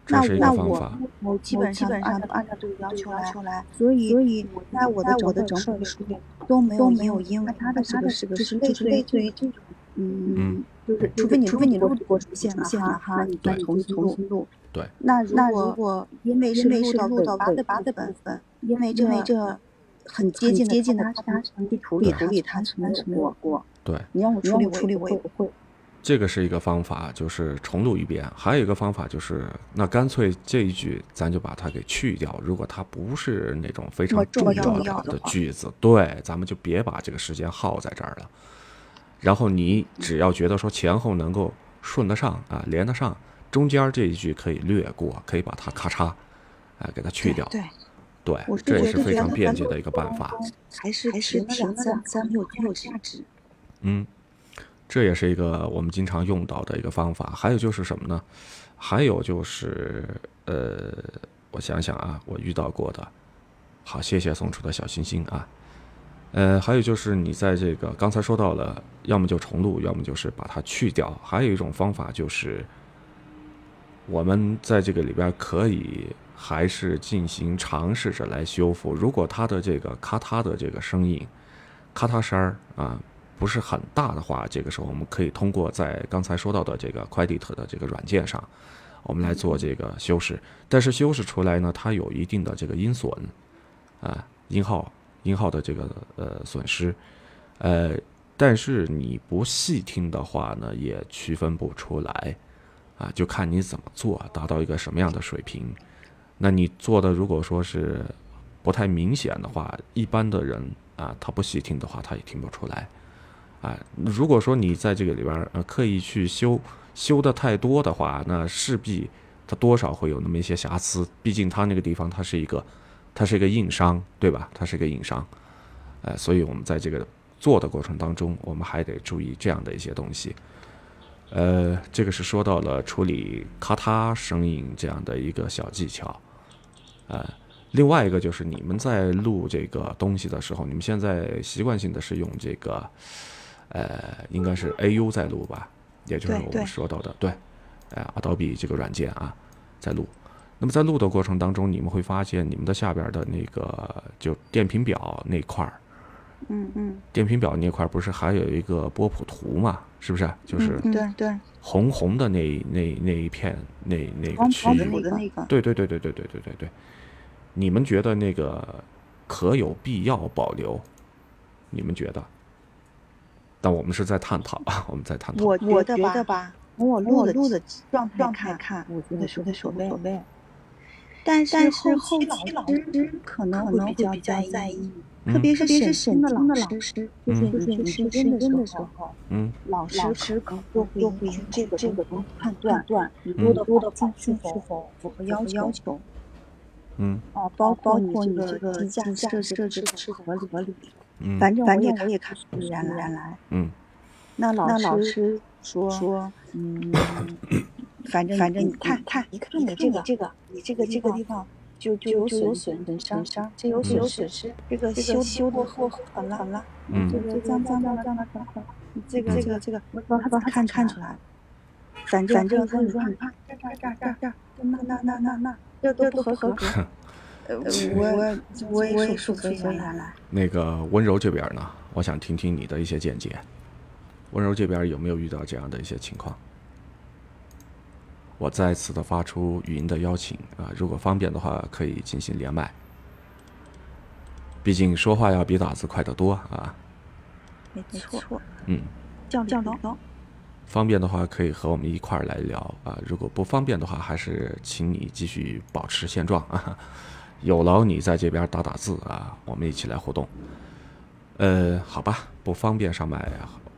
那那我我基本上按照按照这个要求来，所以所以在我的我的整本书都没有没有音，它的这个是个是类似于这种，嗯，就是除非你除非你录过出现了哈，你再重新重新录。对。那那如果因为是录到录到八的八的部分，因为因为这。很接近接近的，他长期处理处理他从来没有过。对，你让我处理处理我也不会。这个是一个方法，就是重录一遍。还有一个方法就是，那干脆这一句咱就把它给去掉。如果它不是那种非常重要的句子，对，咱们就别把这个时间耗在这儿了。然后你只要觉得说前后能够顺得上啊，连得上，中间这一句可以略过，可以把它咔嚓啊，给它去掉。对，对，这也是非常便捷的一个办法。还是还是两次两次没有没有价值。嗯，这也是一个我们经常用到的一个方法。还有就是什么呢？还有就是呃，我想想啊，我遇到过的。好，谢谢送出的小心心啊。呃，还有就是你在这个刚才说到了，要么就重录，要么就是把它去掉。还有一种方法就是，我们在这个里边可以还是进行尝试着来修复。如果它的这个咔嗒的这个声音，咔嗒声儿啊不是很大的话，这个时候我们可以通过在刚才说到的这个 Quedit 的这个软件上，我们来做这个修饰。但是修饰出来呢，它有一定的这个音损啊，音号。音号的这个呃损失，呃，但是你不细听的话呢，也区分不出来，啊，就看你怎么做，达到一个什么样的水平。那你做的如果说是不太明显的话，一般的人啊，他不细听的话，他也听不出来。啊，如果说你在这个里边呃刻意去修修的太多的话，那势必它多少会有那么一些瑕疵，毕竟它那个地方它是一个。它是一个硬伤，对吧？它是一个硬伤，呃，所以我们在这个做的过程当中，我们还得注意这样的一些东西。呃，这个是说到了处理咔嗒声音这样的一个小技巧。呃，另外一个就是你们在录这个东西的时候，你们现在习惯性的是用这个，呃，应该是 AU 在录吧？也就是我们说到的，对，呃，Adobe 这个软件啊，在录。那么在录的过程当中，你们会发现你们的下边的那个就电平表那块儿，嗯嗯，电平表那块儿不是还有一个波谱图嘛？是不是？就是对对，红红的那那那一片那那个区域，对对对对对对对对对。你们觉得那个可有必要保留？你们觉得？但我们是在探讨啊，我们在探讨。我我觉得吧，从我录的录的状态看，我觉得是无所谓。但是后期老师可能会比较在意，特别是审听的老师，就是就是是认真的时候，嗯，老师可能就会用这个这个东西判断你录的录的放是否符合要求，嗯，哦，包包括你这个低价设设置是合理合理，嗯，反正反正我也看不出原来，嗯，那老师说说，嗯。反正反正你看看一看你这个这个你这个这个地方就就有损损损伤，这有损失，这个修修的过很了很了，嗯，这个脏脏脏脏的很很，这个这个这个他他看看出来，反正反正说你说你看这这这这这那那那那那这都不合格，呃我我我也说不出原来。那个温柔这边呢，我想听听你的一些见解。温柔这边有没有遇到这样的一些情况？我再次的发出语音的邀请啊，如果方便的话，可以进行连麦。毕竟说话要比打字快得多啊。没错。嗯。叫叫高。方便的话，可以和我们一块儿来聊啊。如果不方便的话，还是请你继续保持现状啊。有劳你在这边打打字啊，我们一起来互动。呃，好吧，不方便上麦，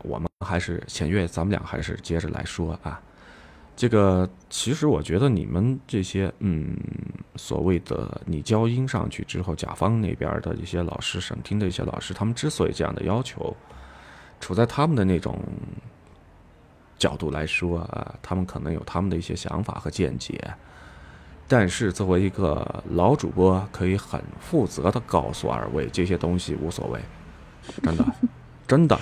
我们还是浅月，咱们俩还是接着来说啊。这个其实我觉得你们这些嗯所谓的你交音上去之后，甲方那边的一些老师审听的一些老师，他们之所以这样的要求，处在他们的那种角度来说啊，他们可能有他们的一些想法和见解。但是作为一个老主播，可以很负责的告诉二位，这些东西无所谓，真的，真的。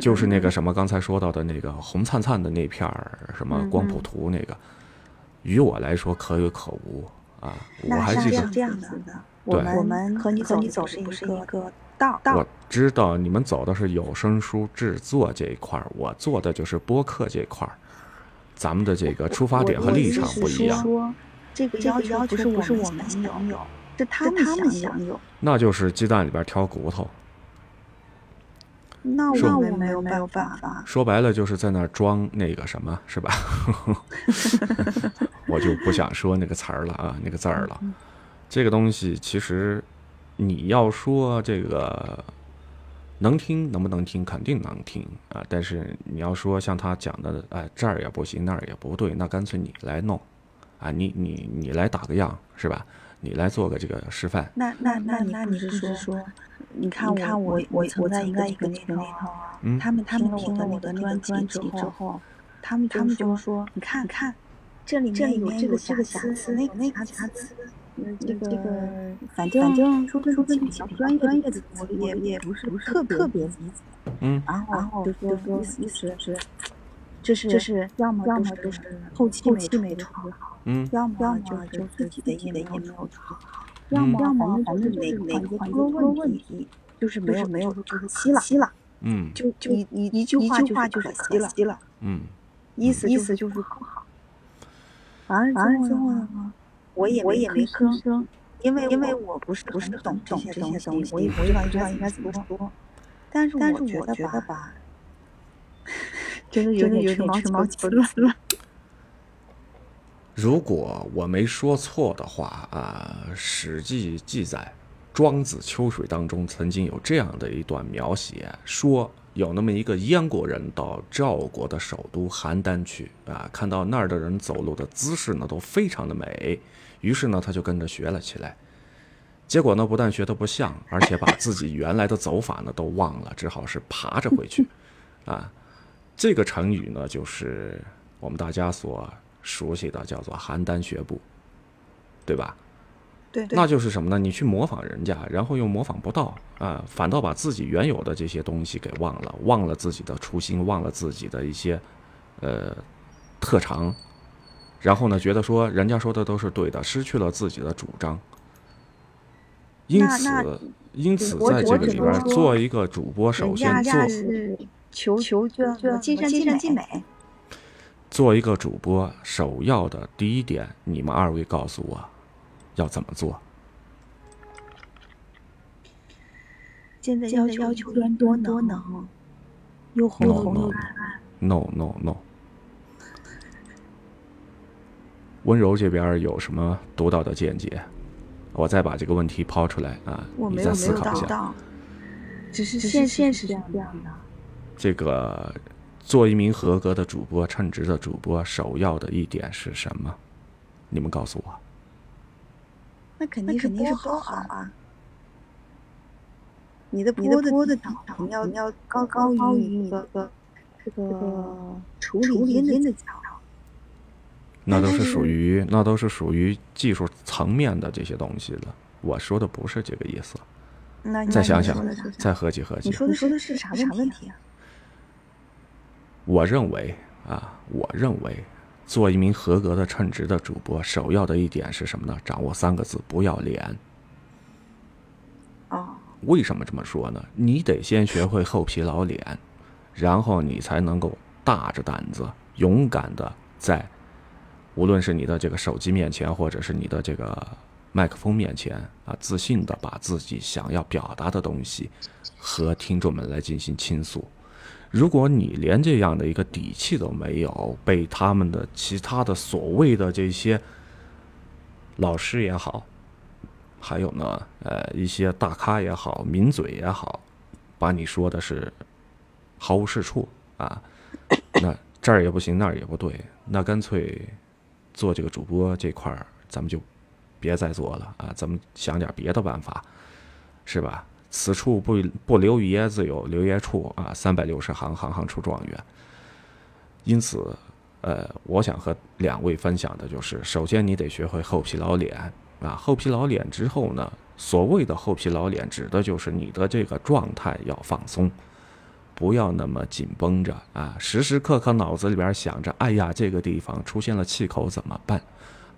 就是那个什么刚才说到的那个红灿灿的那片儿什么光谱图那个，于我来说可有可无啊。我还记得这样子的，我们我们和你和你走是一个道。我知道你们走的是有声书制作这一块儿，我做的就是播客这块儿。咱们的这个出发点和立场不一样。说这个要求不是不是我们享有，是他们享有。那就是鸡蛋里边挑骨头。那我们没有没有办法。说白了就是在那儿装那个什么，是吧？我就不想说那个词儿了啊，那个字儿了。这个东西其实你要说这个能听能不能听，肯定能听啊。但是你要说像他讲的，哎这儿也不行，那儿也不对，那干脆你来弄啊，你你你来打个样是吧？你来做个这个示范。那那那那你是说，你看我我我我在一个一个群里头，嗯，他们他们听了我的那个专辑之后，他们他们就说，你看看，这里面有这个这个瑕疵，那个那个瑕疵。个这个，反正反正说说的比较专业的，我也也不是特别特别理解。嗯，然后然后就说意思意思是，这是这是要么要么就是后期后期没处理好，嗯，要么要么就自己的音也没有处理好，要么要么反正哪哪个环节出了问题，就是没有没有可惜了，惜了，嗯，就就一一一句话就就是可惜了，嗯，意思意思就是不好。完了之后呢？我也我也没吭声，因为因为我不是不是懂懂这些东西，我也不知道知道应该怎么说。但是但是我觉得吧，真的 有点有点吃毛球了。如果我没说错的话啊，《史记》记载，《庄子·秋水》当中曾经有这样的一段描写，说有那么一个燕国人到赵国的首都邯郸去啊，看到那儿的人走路的姿势呢都非常的美。于是呢，他就跟着学了起来，结果呢，不但学得不像，而且把自己原来的走法呢都忘了，只好是爬着回去。啊，这个成语呢，就是我们大家所熟悉的，叫做“邯郸学步”，对吧？对，那就是什么呢？你去模仿人家，然后又模仿不到啊，反倒把自己原有的这些东西给忘了，忘了自己的初心，忘了自己的一些呃特长。然后呢，觉得说人家说的都是对的，失去了自己的主张。因此，因此在这个里边做一个主播，首先做求求就尽善尽善尽美。做一个主播，首要的第一点，你们二位告诉我要怎么做？现在要求要求多多能，又红又红 No no no。温柔这边有什么独到的见解？我再把这个问题抛出来啊，你再思考一下。只是现现实这样的。这个做一名合格的主播、称职的主播，首要的一点是什么？你们告诉我。那肯定肯定是播好啊！你的播的播的档要要高高于你的这个处理音的讲。那都是属于那都是属于技术层面的这些东西了。我说的不是这个意思。再想想，再合计合计。你说的说的是啥问题啊？我认为啊，我认为，做一名合格的称职的主播，首要的一点是什么呢？掌握三个字：不要脸。哦。为什么这么说呢？你得先学会厚皮老脸，然后你才能够大着胆子、勇敢的在。无论是你的这个手机面前，或者是你的这个麦克风面前啊，自信的把自己想要表达的东西和听众们来进行倾诉。如果你连这样的一个底气都没有，被他们的其他的所谓的这些老师也好，还有呢，呃，一些大咖也好，名嘴也好，把你说的是毫无是处啊，那这儿也不行，那儿也不对，那干脆。做这个主播这块儿，咱们就别再做了啊！咱们想点别的办法，是吧？此处不不留爷，自有留爷处啊！三百六十行，行行出状元。因此，呃，我想和两位分享的就是：首先，你得学会厚皮老脸啊！厚皮老脸之后呢，所谓的厚皮老脸，指的就是你的这个状态要放松。不要那么紧绷着啊！时时刻刻脑子里边想着：哎呀，这个地方出现了气口怎么办？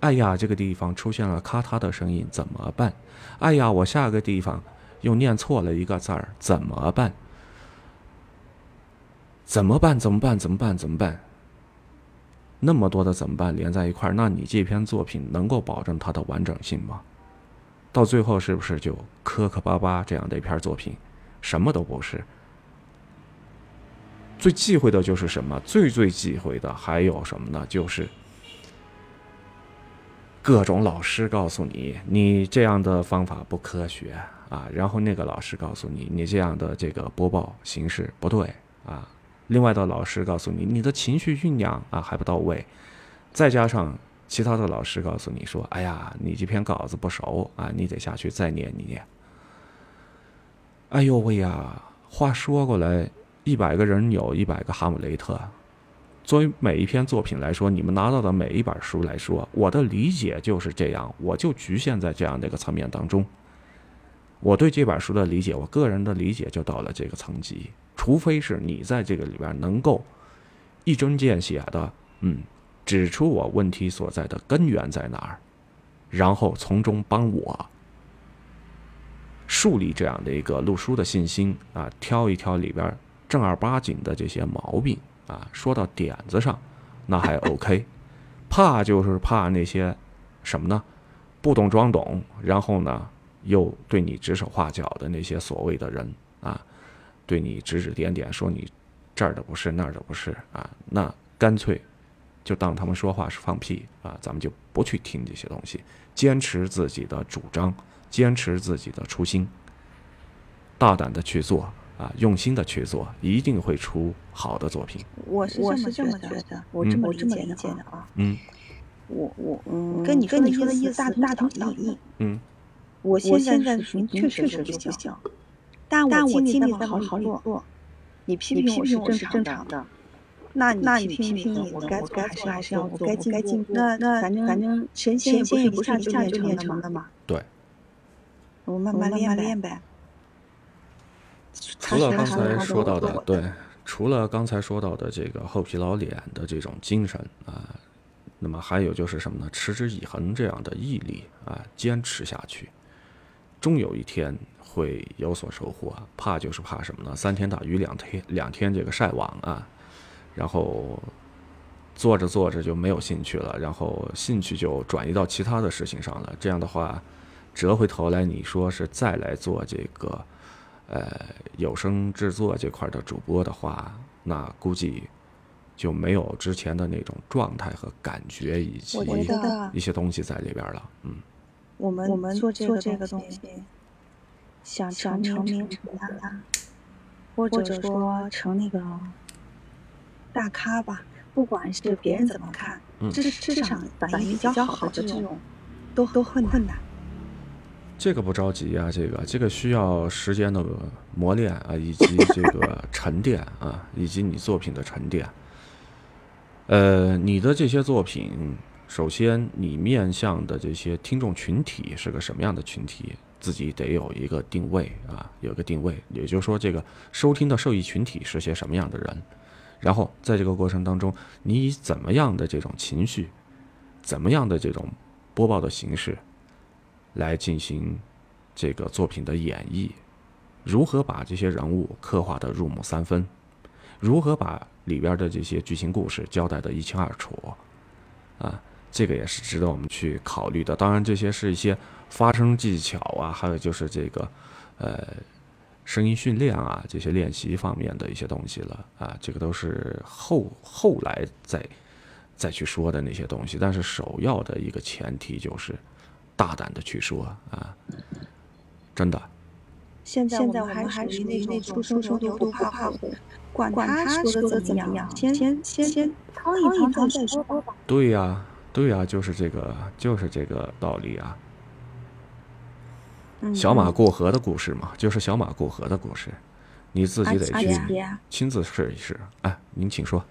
哎呀，这个地方出现了咔嗒的声音怎么办？哎呀，我下个地方又念错了一个字儿怎么办？怎么办？怎么办？怎么办？怎么办？那么多的怎么办连在一块儿，那你这篇作品能够保证它的完整性吗？到最后是不是就磕磕巴巴这样的一篇作品，什么都不是？最忌讳的就是什么？最最忌讳的还有什么呢？就是各种老师告诉你，你这样的方法不科学啊。然后那个老师告诉你，你这样的这个播报形式不对啊。另外的老师告诉你，你的情绪酝酿啊还不到位。再加上其他的老师告诉你说：“哎呀，你这篇稿子不熟啊，你得下去再念一念。”哎呦喂呀！话说过来，一百个人有一百个哈姆雷特。作为每一篇作品来说，你们拿到的每一本书来说，我的理解就是这样，我就局限在这样的一个层面当中。我对这本书的理解，我个人的理解就到了这个层级。除非是你在这个里边能够一针见血的，嗯，指出我问题所在的根源在哪儿，然后从中帮我树立这样的一个录书的信心啊，挑一挑里边正儿八经的这些毛病啊，说到点子上，那还 OK。怕就是怕那些什么呢？不懂装懂，然后呢？又对你指手画脚的那些所谓的人啊，对你指指点点，说你这儿的不是那儿的不是啊，那干脆就当他们说话是放屁啊，咱们就不去听这些东西，坚持自己的主张，坚持自己的初心，大胆的去做啊，用心的去做，一定会出好的作品。我是我是这么觉得，我这么理解的啊。嗯，我我嗯，跟你跟你说的意思大大同小异。嗯。我现在属于确实是不行，但我尽力在往好里做。你批评我是正常的，那那你批评我该该还是还是要做，该进步。那那反正反正神仙也不是一下就练成的嘛。对，我慢慢练练呗。除了刚才说到的，对，除了刚才说到的这个厚皮老脸的这种精神啊，那么还有就是什么呢？持之以恒这样的毅力啊，坚持下去。终有一天会有所收获，怕就是怕什么呢？三天打鱼两天两天这个晒网啊，然后做着做着就没有兴趣了，然后兴趣就转移到其他的事情上了。这样的话，折回头来你说是再来做这个呃有声制作这块的主播的话，那估计就没有之前的那种状态和感觉以及一些东西在里边了，嗯。我们我们做这个东西，想想成名成大咖，或者说成那个大咖吧。不管是别人怎么看，这是市场反应比较好的这种，都都很困难。这个不着急啊，这个这个需要时间的磨练啊，以及 这个沉淀啊，以及你作品的沉淀。呃，你的这些作品。首先，你面向的这些听众群体是个什么样的群体，自己得有一个定位啊，有一个定位。也就是说，这个收听的受益群体是些什么样的人，然后在这个过程当中，你以怎么样的这种情绪，怎么样的这种播报的形式，来进行这个作品的演绎，如何把这些人物刻画的入木三分，如何把里边的这些剧情故事交代的一清二楚，啊。这个也是值得我们去考虑的。当然，这些是一些发声技巧啊，还有就是这个，呃，声音训练啊，这些练习方面的一些东西了啊。这个都是后后来再再去说的那些东西。但是首要的一个前提就是大胆的去说啊，真的。现在现在我们还是那那种初生牛犊不怕虎，管他说的怎么样，先先先先趟一趟再说吧。对呀。对呀，就是这个，就是这个道理啊。小马过河的故事嘛，就是小马过河的故事，你自己得去亲自试一试。哎，您请说。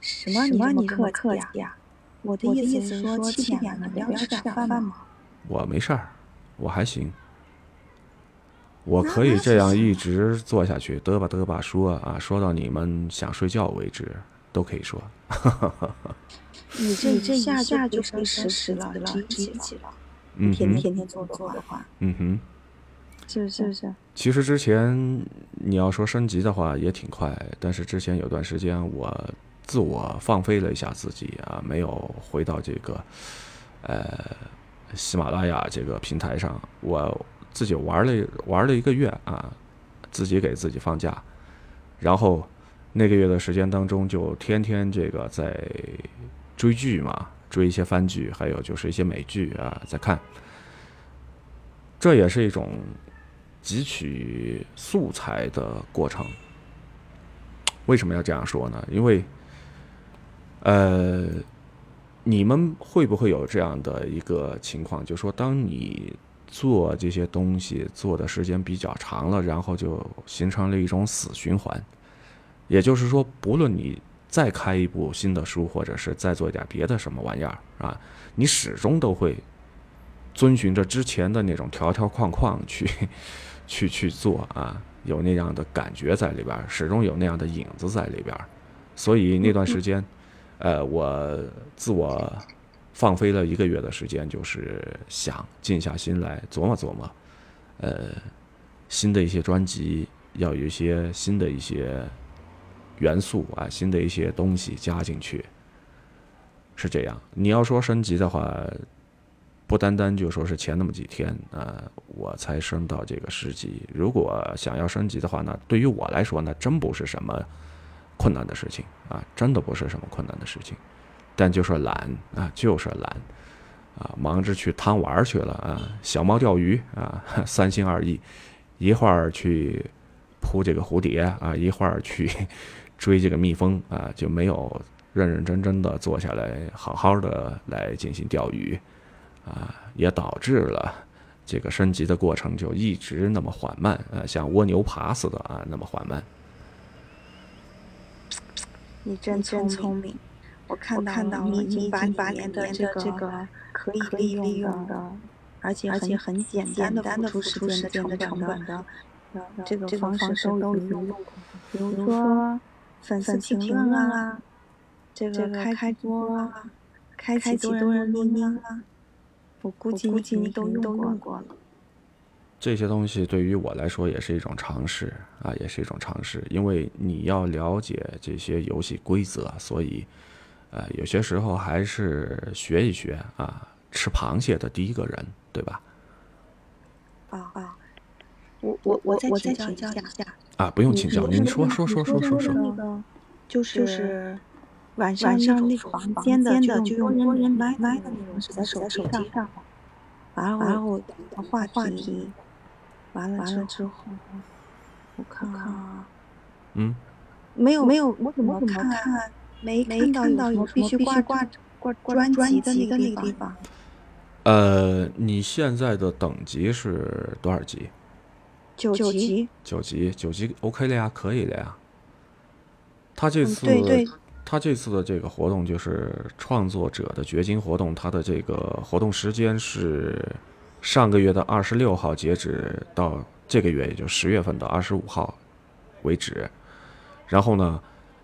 什么？你这么客气呀？我的意思是说，七点了，要吃点饭吗？我没事儿，我还行。我可以这样一直做下去，嘚吧嘚吧说啊，说到你们想睡觉为止，都可以说。你这这一下就成实时了，积极了。嗯天天天做做的话，嗯哼，是是不是？其实之前你要说升级的话也挺快，但是之前有段时间我自我放飞了一下自己啊，没有回到这个呃喜马拉雅这个平台上，我自己玩了玩了一个月啊，自己给自己放假，然后那个月的时间当中就天天这个在。追剧嘛，追一些番剧，还有就是一些美剧啊，在看。这也是一种汲取素材的过程。为什么要这样说呢？因为，呃，你们会不会有这样的一个情况，就是说，当你做这些东西做的时间比较长了，然后就形成了一种死循环。也就是说，不论你再开一部新的书，或者是再做一点别的什么玩意儿啊，你始终都会遵循着之前的那种条条框框去去去做啊，有那样的感觉在里边，始终有那样的影子在里边。所以那段时间，呃，我自我。放飞了一个月的时间，就是想静下心来琢磨琢磨，呃，新的一些专辑要有一些新的一些元素啊，新的一些东西加进去，是这样。你要说升级的话，不单单就说是前那么几天啊，我才升到这个十级。如果想要升级的话，那对于我来说，那真不是什么困难的事情啊，真的不是什么困难的事情。但就是懒啊，就是懒，啊，忙着去贪玩去了啊，小猫钓鱼啊，三心二意，一会儿去扑这个蝴蝶啊，一会儿去追这个蜜蜂啊，就没有认认真真的坐下来好好的来进行钓鱼，啊，也导致了这个升级的过程就一直那么缓慢啊，像蜗牛爬似的啊，那么缓慢。你真聪明。我看到你已经把里面的这个可以利用的，而且很很简单的付出时间的成本的这个方式都已经用过，比如说粉丝评论啊，这个开开播啊，开启多人录音啊，我估计你都都用过了。这些东西对于我来说也是一种尝试啊，也是一种尝试，因为你要了解这些游戏规则，所以。呃，有些时候还是学一学啊，吃螃蟹的第一个人，对吧？啊啊！我我我再请教一下啊，不用请教，您说说说说说说。那个就是晚上那种房间的就用多人麦麦的那种，是在手机上。完了然后话题，完了之后，我看看啊，嗯，没有没有，我怎么看？没看到有必须挂挂挂专辑的那个地方。呃，你现在的等级是多少级？九级。九级，九级 OK 了呀，可以了呀。他这次，他这次的这个活动就是创作者的掘金活动，他的这个活动时间是上个月的二十六号截止到这个月，也就十月份的二十五号为止。然后呢？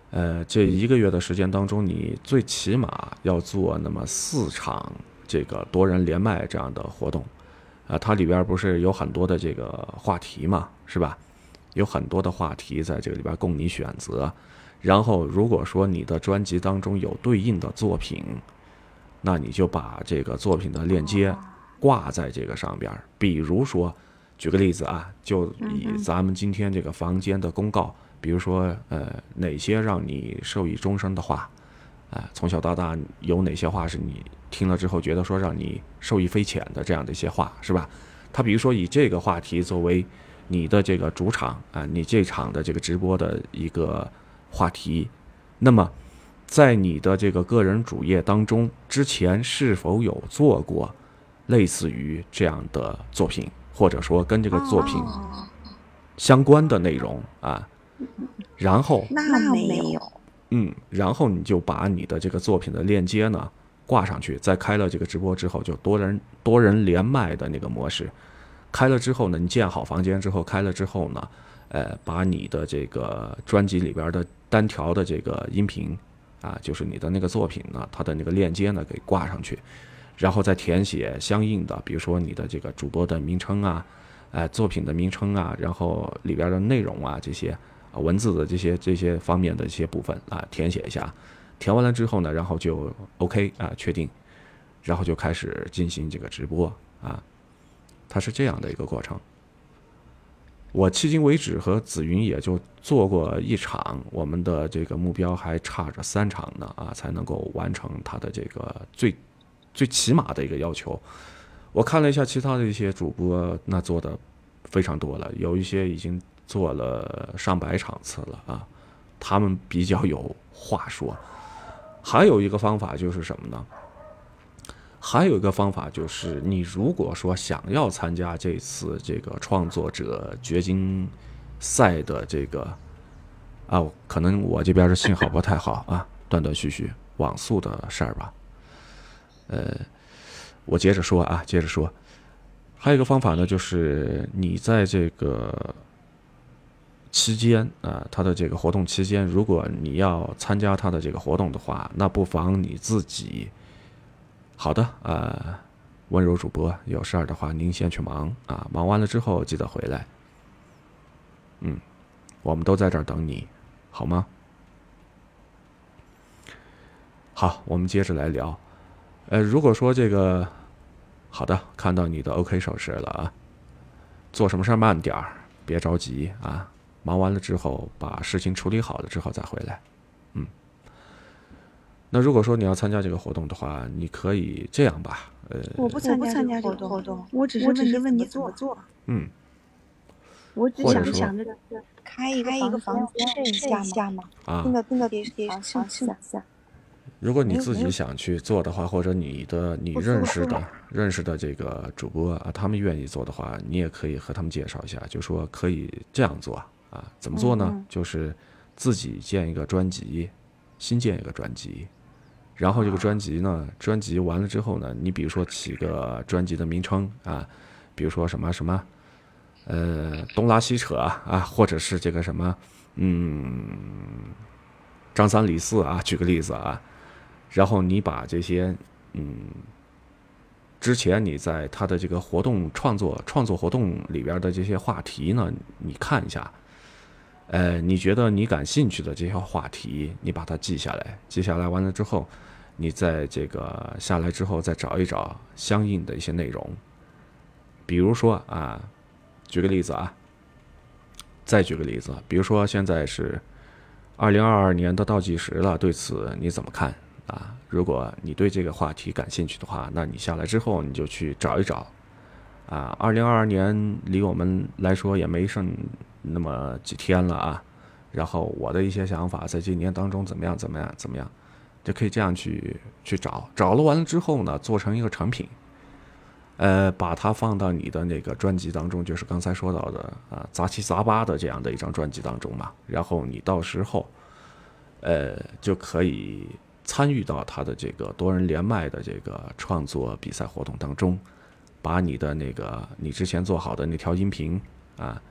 呃，这一个月的时间当中，你最起码要做那么四场这个多人连麦这样的活动，啊，它里边不是有很多的这个话题嘛，是吧？有很多的话题在这个里边供你选择，然后如果说你的专辑当中有对应的作品，那你就把这个作品的链接挂在这个上边。比如说，举个例子啊，就以咱们今天这个房间的公告。比如说，呃，哪些让你受益终生的话，啊，从小到大有哪些话是你听了之后觉得说让你受益匪浅的这样的一些话，是吧？他比如说以这个话题作为你的这个主场啊，你这场的这个直播的一个话题，那么在你的这个个人主页当中，之前是否有做过类似于这样的作品，或者说跟这个作品相关的内容啊？然后那没有，嗯，然后你就把你的这个作品的链接呢挂上去，在开了这个直播之后，就多人多人连麦的那个模式，开了之后呢，你建好房间之后，开了之后呢，呃，把你的这个专辑里边的单条的这个音频啊，就是你的那个作品呢，它的那个链接呢给挂上去，然后再填写相应的，比如说你的这个主播的名称啊，哎，作品的名称啊，然后里边的内容啊这些。文字的这些这些方面的一些部分啊，填写一下，填完了之后呢，然后就 OK 啊，确定，然后就开始进行这个直播啊，它是这样的一个过程。我迄今为止和紫云也就做过一场，我们的这个目标还差着三场呢啊，才能够完成它的这个最最起码的一个要求。我看了一下其他的一些主播，那做的非常多了，有一些已经。做了上百场次了啊，他们比较有话说。还有一个方法就是什么呢？还有一个方法就是，你如果说想要参加这次这个创作者掘金赛的这个啊，可能我这边的信号不太好啊，断断续续网速的事儿吧。呃，我接着说啊，接着说，还有一个方法呢，就是你在这个期间啊，他的这个活动期间，如果你要参加他的这个活动的话，那不妨你自己。好的，呃，温柔主播，有事儿的话您先去忙啊，忙完了之后记得回来。嗯，我们都在这儿等你，好吗？好，我们接着来聊。呃，如果说这个，好的，看到你的 OK 手势了啊，做什么事儿慢点儿，别着急啊，忙完了之后把事情处理好了之后再回来。嗯那如果说你要参加这个活动的话，你可以这样吧，呃，我不参加这个活动，我只是问你怎么做。嗯，我只想想着开一个房间试一下嘛。啊，那个那个得得试一下。如果你自己想去做的话，或者你的你认识的认识的这个主播啊，他们愿意做的话，你也可以和他们介绍一下，就说可以这样做啊。怎么做呢？就是自己建一个专辑，新建一个专辑。然后这个专辑呢，专辑完了之后呢，你比如说起个专辑的名称啊，比如说什么什么，呃，东拉西扯啊，或者是这个什么，嗯，张三李四啊，举个例子啊，然后你把这些嗯，之前你在他的这个活动创作创作活动里边的这些话题呢，你看一下。呃，你觉得你感兴趣的这些话题，你把它记下来。记下来完了之后，你在这个下来之后再找一找相应的一些内容。比如说啊，举个例子啊，再举个例子，比如说现在是二零二二年的倒计时了，对此你怎么看啊？如果你对这个话题感兴趣的话，那你下来之后你就去找一找。啊，二零二二年离我们来说也没剩。那么几天了啊，然后我的一些想法，在今年当中怎么样怎么样怎么样，就可以这样去去找，找了完了之后呢，做成一个成品，呃，把它放到你的那个专辑当中，就是刚才说到的啊，杂七杂八的这样的一张专辑当中嘛，然后你到时候，呃，就可以参与到他的这个多人连麦的这个创作比赛活动当中，把你的那个你之前做好的那条音频啊。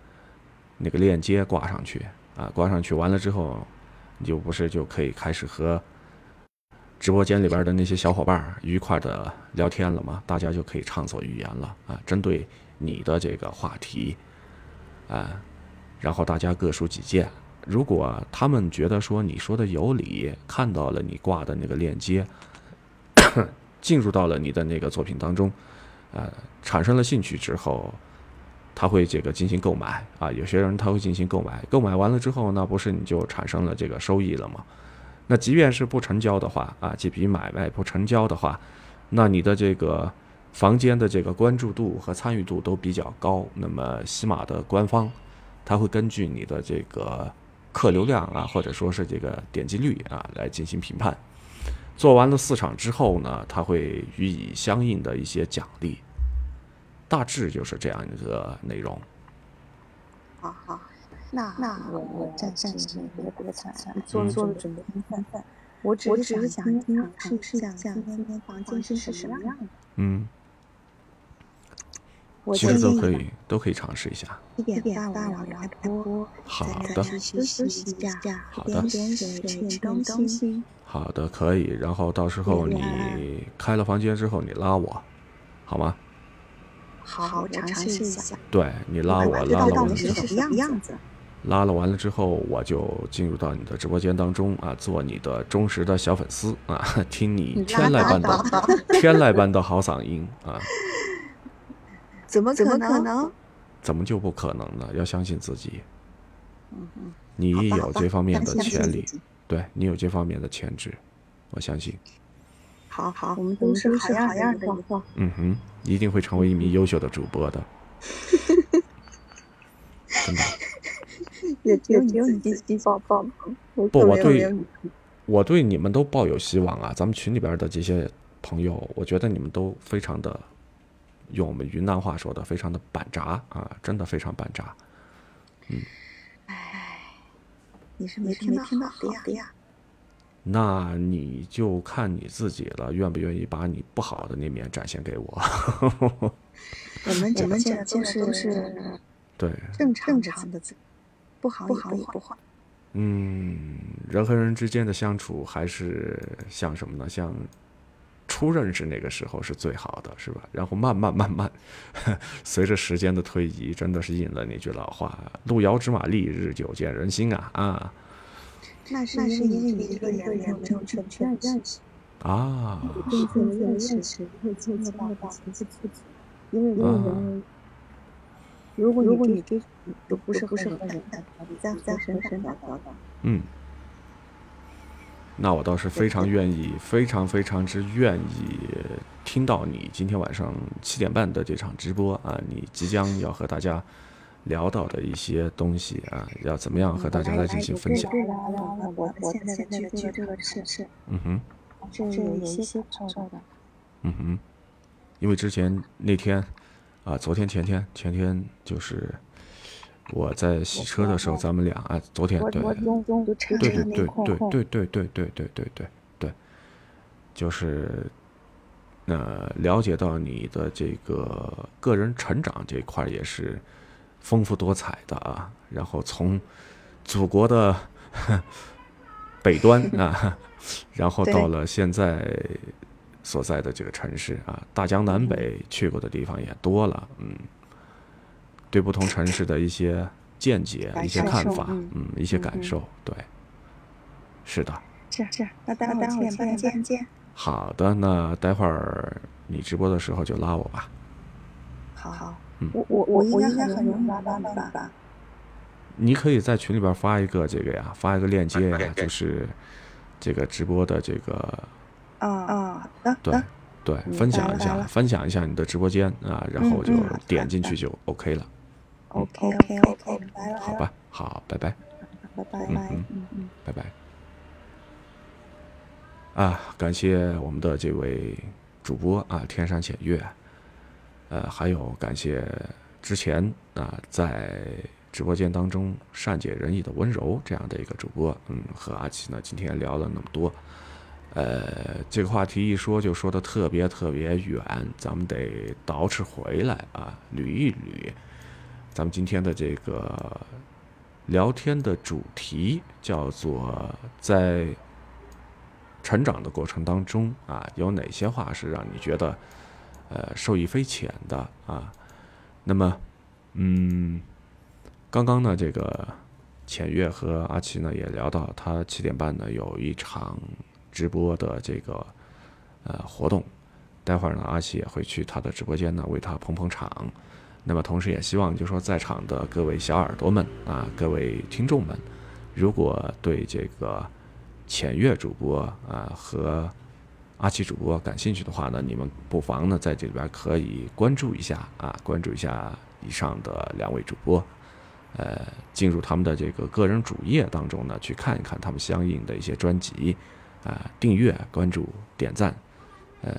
那个链接挂上去啊，挂上去完了之后，你就不是就可以开始和直播间里边的那些小伙伴愉快的聊天了吗？大家就可以畅所欲言了啊，针对你的这个话题啊，然后大家各抒己见。如果他们觉得说你说的有理，看到了你挂的那个链接，进入到了你的那个作品当中，呃，产生了兴趣之后。他会这个进行购买啊，有些人他会进行购买，购买完了之后，那不是你就产生了这个收益了吗？那即便是不成交的话啊，这笔买卖不成交的话，那你的这个房间的这个关注度和参与度都比较高，那么喜马的官方他会根据你的这个客流量啊，或者说是这个点击率啊来进行评判。做完了四场之后呢，他会予以相应的一些奖励。大致就是这样一个内容。好好，那那我我暂暂时别的别的参做做准备我只是想听试试一下今天房间是什么样的。嗯，其实都可以都可以尝试一下。一点大碗开播，好的。休息一下，好的。吃点东西。好的，可以。然后到时候你开了房间之后，你拉我，好吗？好，我尝试一下。对你拉我，拉了我，是什么样子？拉了完了之后，我就进入到你的直播间当中啊，做你的忠实的小粉丝啊，听你天籁般的天籁般的好嗓音啊。怎么可能？怎么就不可能呢？要相信自己。你有这方面的潜力，对你有这方面的潜质，我相信。好好，我们都是好样的。嗯哼，一定会成为一名优秀的主播的。真的。也只有你自己抱抱不，我对，我对你们都抱有希望啊！咱们群里边的这些朋友，我觉得你们都非常的，用我们云南话说的，非常的板扎啊，真的非常板扎。嗯，哎，你是没听到好的呀？那你就看你自己了，愿不愿意把你不好的那面展现给我？我们我们讲都是对正常常的，不好不好也不坏。嗯，人和人之间的相处还是像什么呢？像初认识那个时候是最好的，是吧？然后慢慢慢慢，随着时间的推移，真的是应了那句老话：“路遥知马力，日久见人心啊！”啊，那是因为你一个人有正正确认识啊，正确认识会进入到情绪自己，因为人。如果如果你这都不是不是很人的，你在在深深的找找。嗯，那我倒是非常愿意，非常非常之愿意听到你今天晚上七点半的这场直播啊，你即将要和大家聊到的一些东西啊，要怎么样和大家来进行分享？我我现在在做这个事是，嗯哼，这有一些操作的。嗯哼，因为之前那天。啊，昨天、前天、前天就是我在洗车的时候，咱们俩啊，昨天对，对对对对对对对对对对对对，就是那，了解到你的这个个人成长这一块也是丰富多彩的啊，然后从祖国的 北端啊，然后到了现在。所在的这个城市啊，大江南北去过的地方也多了，嗯，对不同城市的一些见解、一些看法，嗯，一些感受，对，是的。是是，那待会儿七点半见见。好的，那待会儿你直播的时候就拉我吧。好好，嗯，我我我应该很容易拉到你吧？你可以在群里边发一个这个呀，发一个链接呀，就是这个直播的这个。啊啊，好的，对对，分享一下，分享一下你的直播间啊，然后就点进去就 OK 了。OK OK OK，好吧，好，拜拜，拜拜，嗯嗯嗯，拜拜。啊，感谢我们的这位主播啊，天山浅月，呃，还有感谢之前啊在直播间当中善解人意的温柔这样的一个主播，嗯，和阿奇呢今天聊了那么多。呃，这个话题一说就说的特别特别远，咱们得倒饬回来啊，捋一捋。咱们今天的这个聊天的主题叫做在成长的过程当中啊，有哪些话是让你觉得呃受益匪浅的啊？那么，嗯，刚刚呢，这个浅月和阿奇呢也聊到，他七点半呢有一场。直播的这个呃活动，待会儿呢，阿奇也会去他的直播间呢为他捧捧场。那么同时也希望就说在场的各位小耳朵们啊，各位听众们，如果对这个浅月主播啊和阿奇主播感兴趣的话呢，你们不妨呢在这里边可以关注一下啊，关注一下以上的两位主播，呃，进入他们的这个个人主页当中呢去看一看他们相应的一些专辑。啊，订阅、关注、点赞，呃，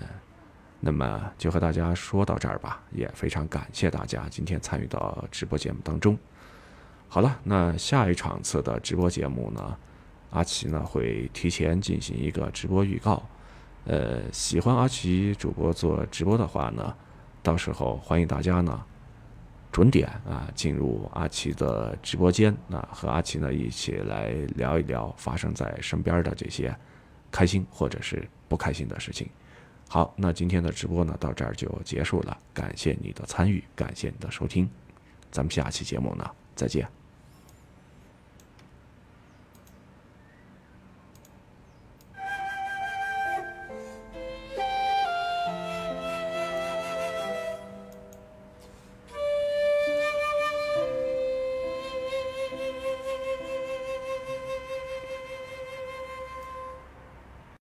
那么就和大家说到这儿吧，也非常感谢大家今天参与到直播节目当中。好了，那下一场次的直播节目呢，阿奇呢会提前进行一个直播预告。呃，喜欢阿奇主播做直播的话呢，到时候欢迎大家呢准点啊进入阿奇的直播间，那和阿奇呢一起来聊一聊发生在身边的这些。开心或者是不开心的事情。好，那今天的直播呢，到这儿就结束了。感谢你的参与，感谢你的收听，咱们下期节目呢，再见。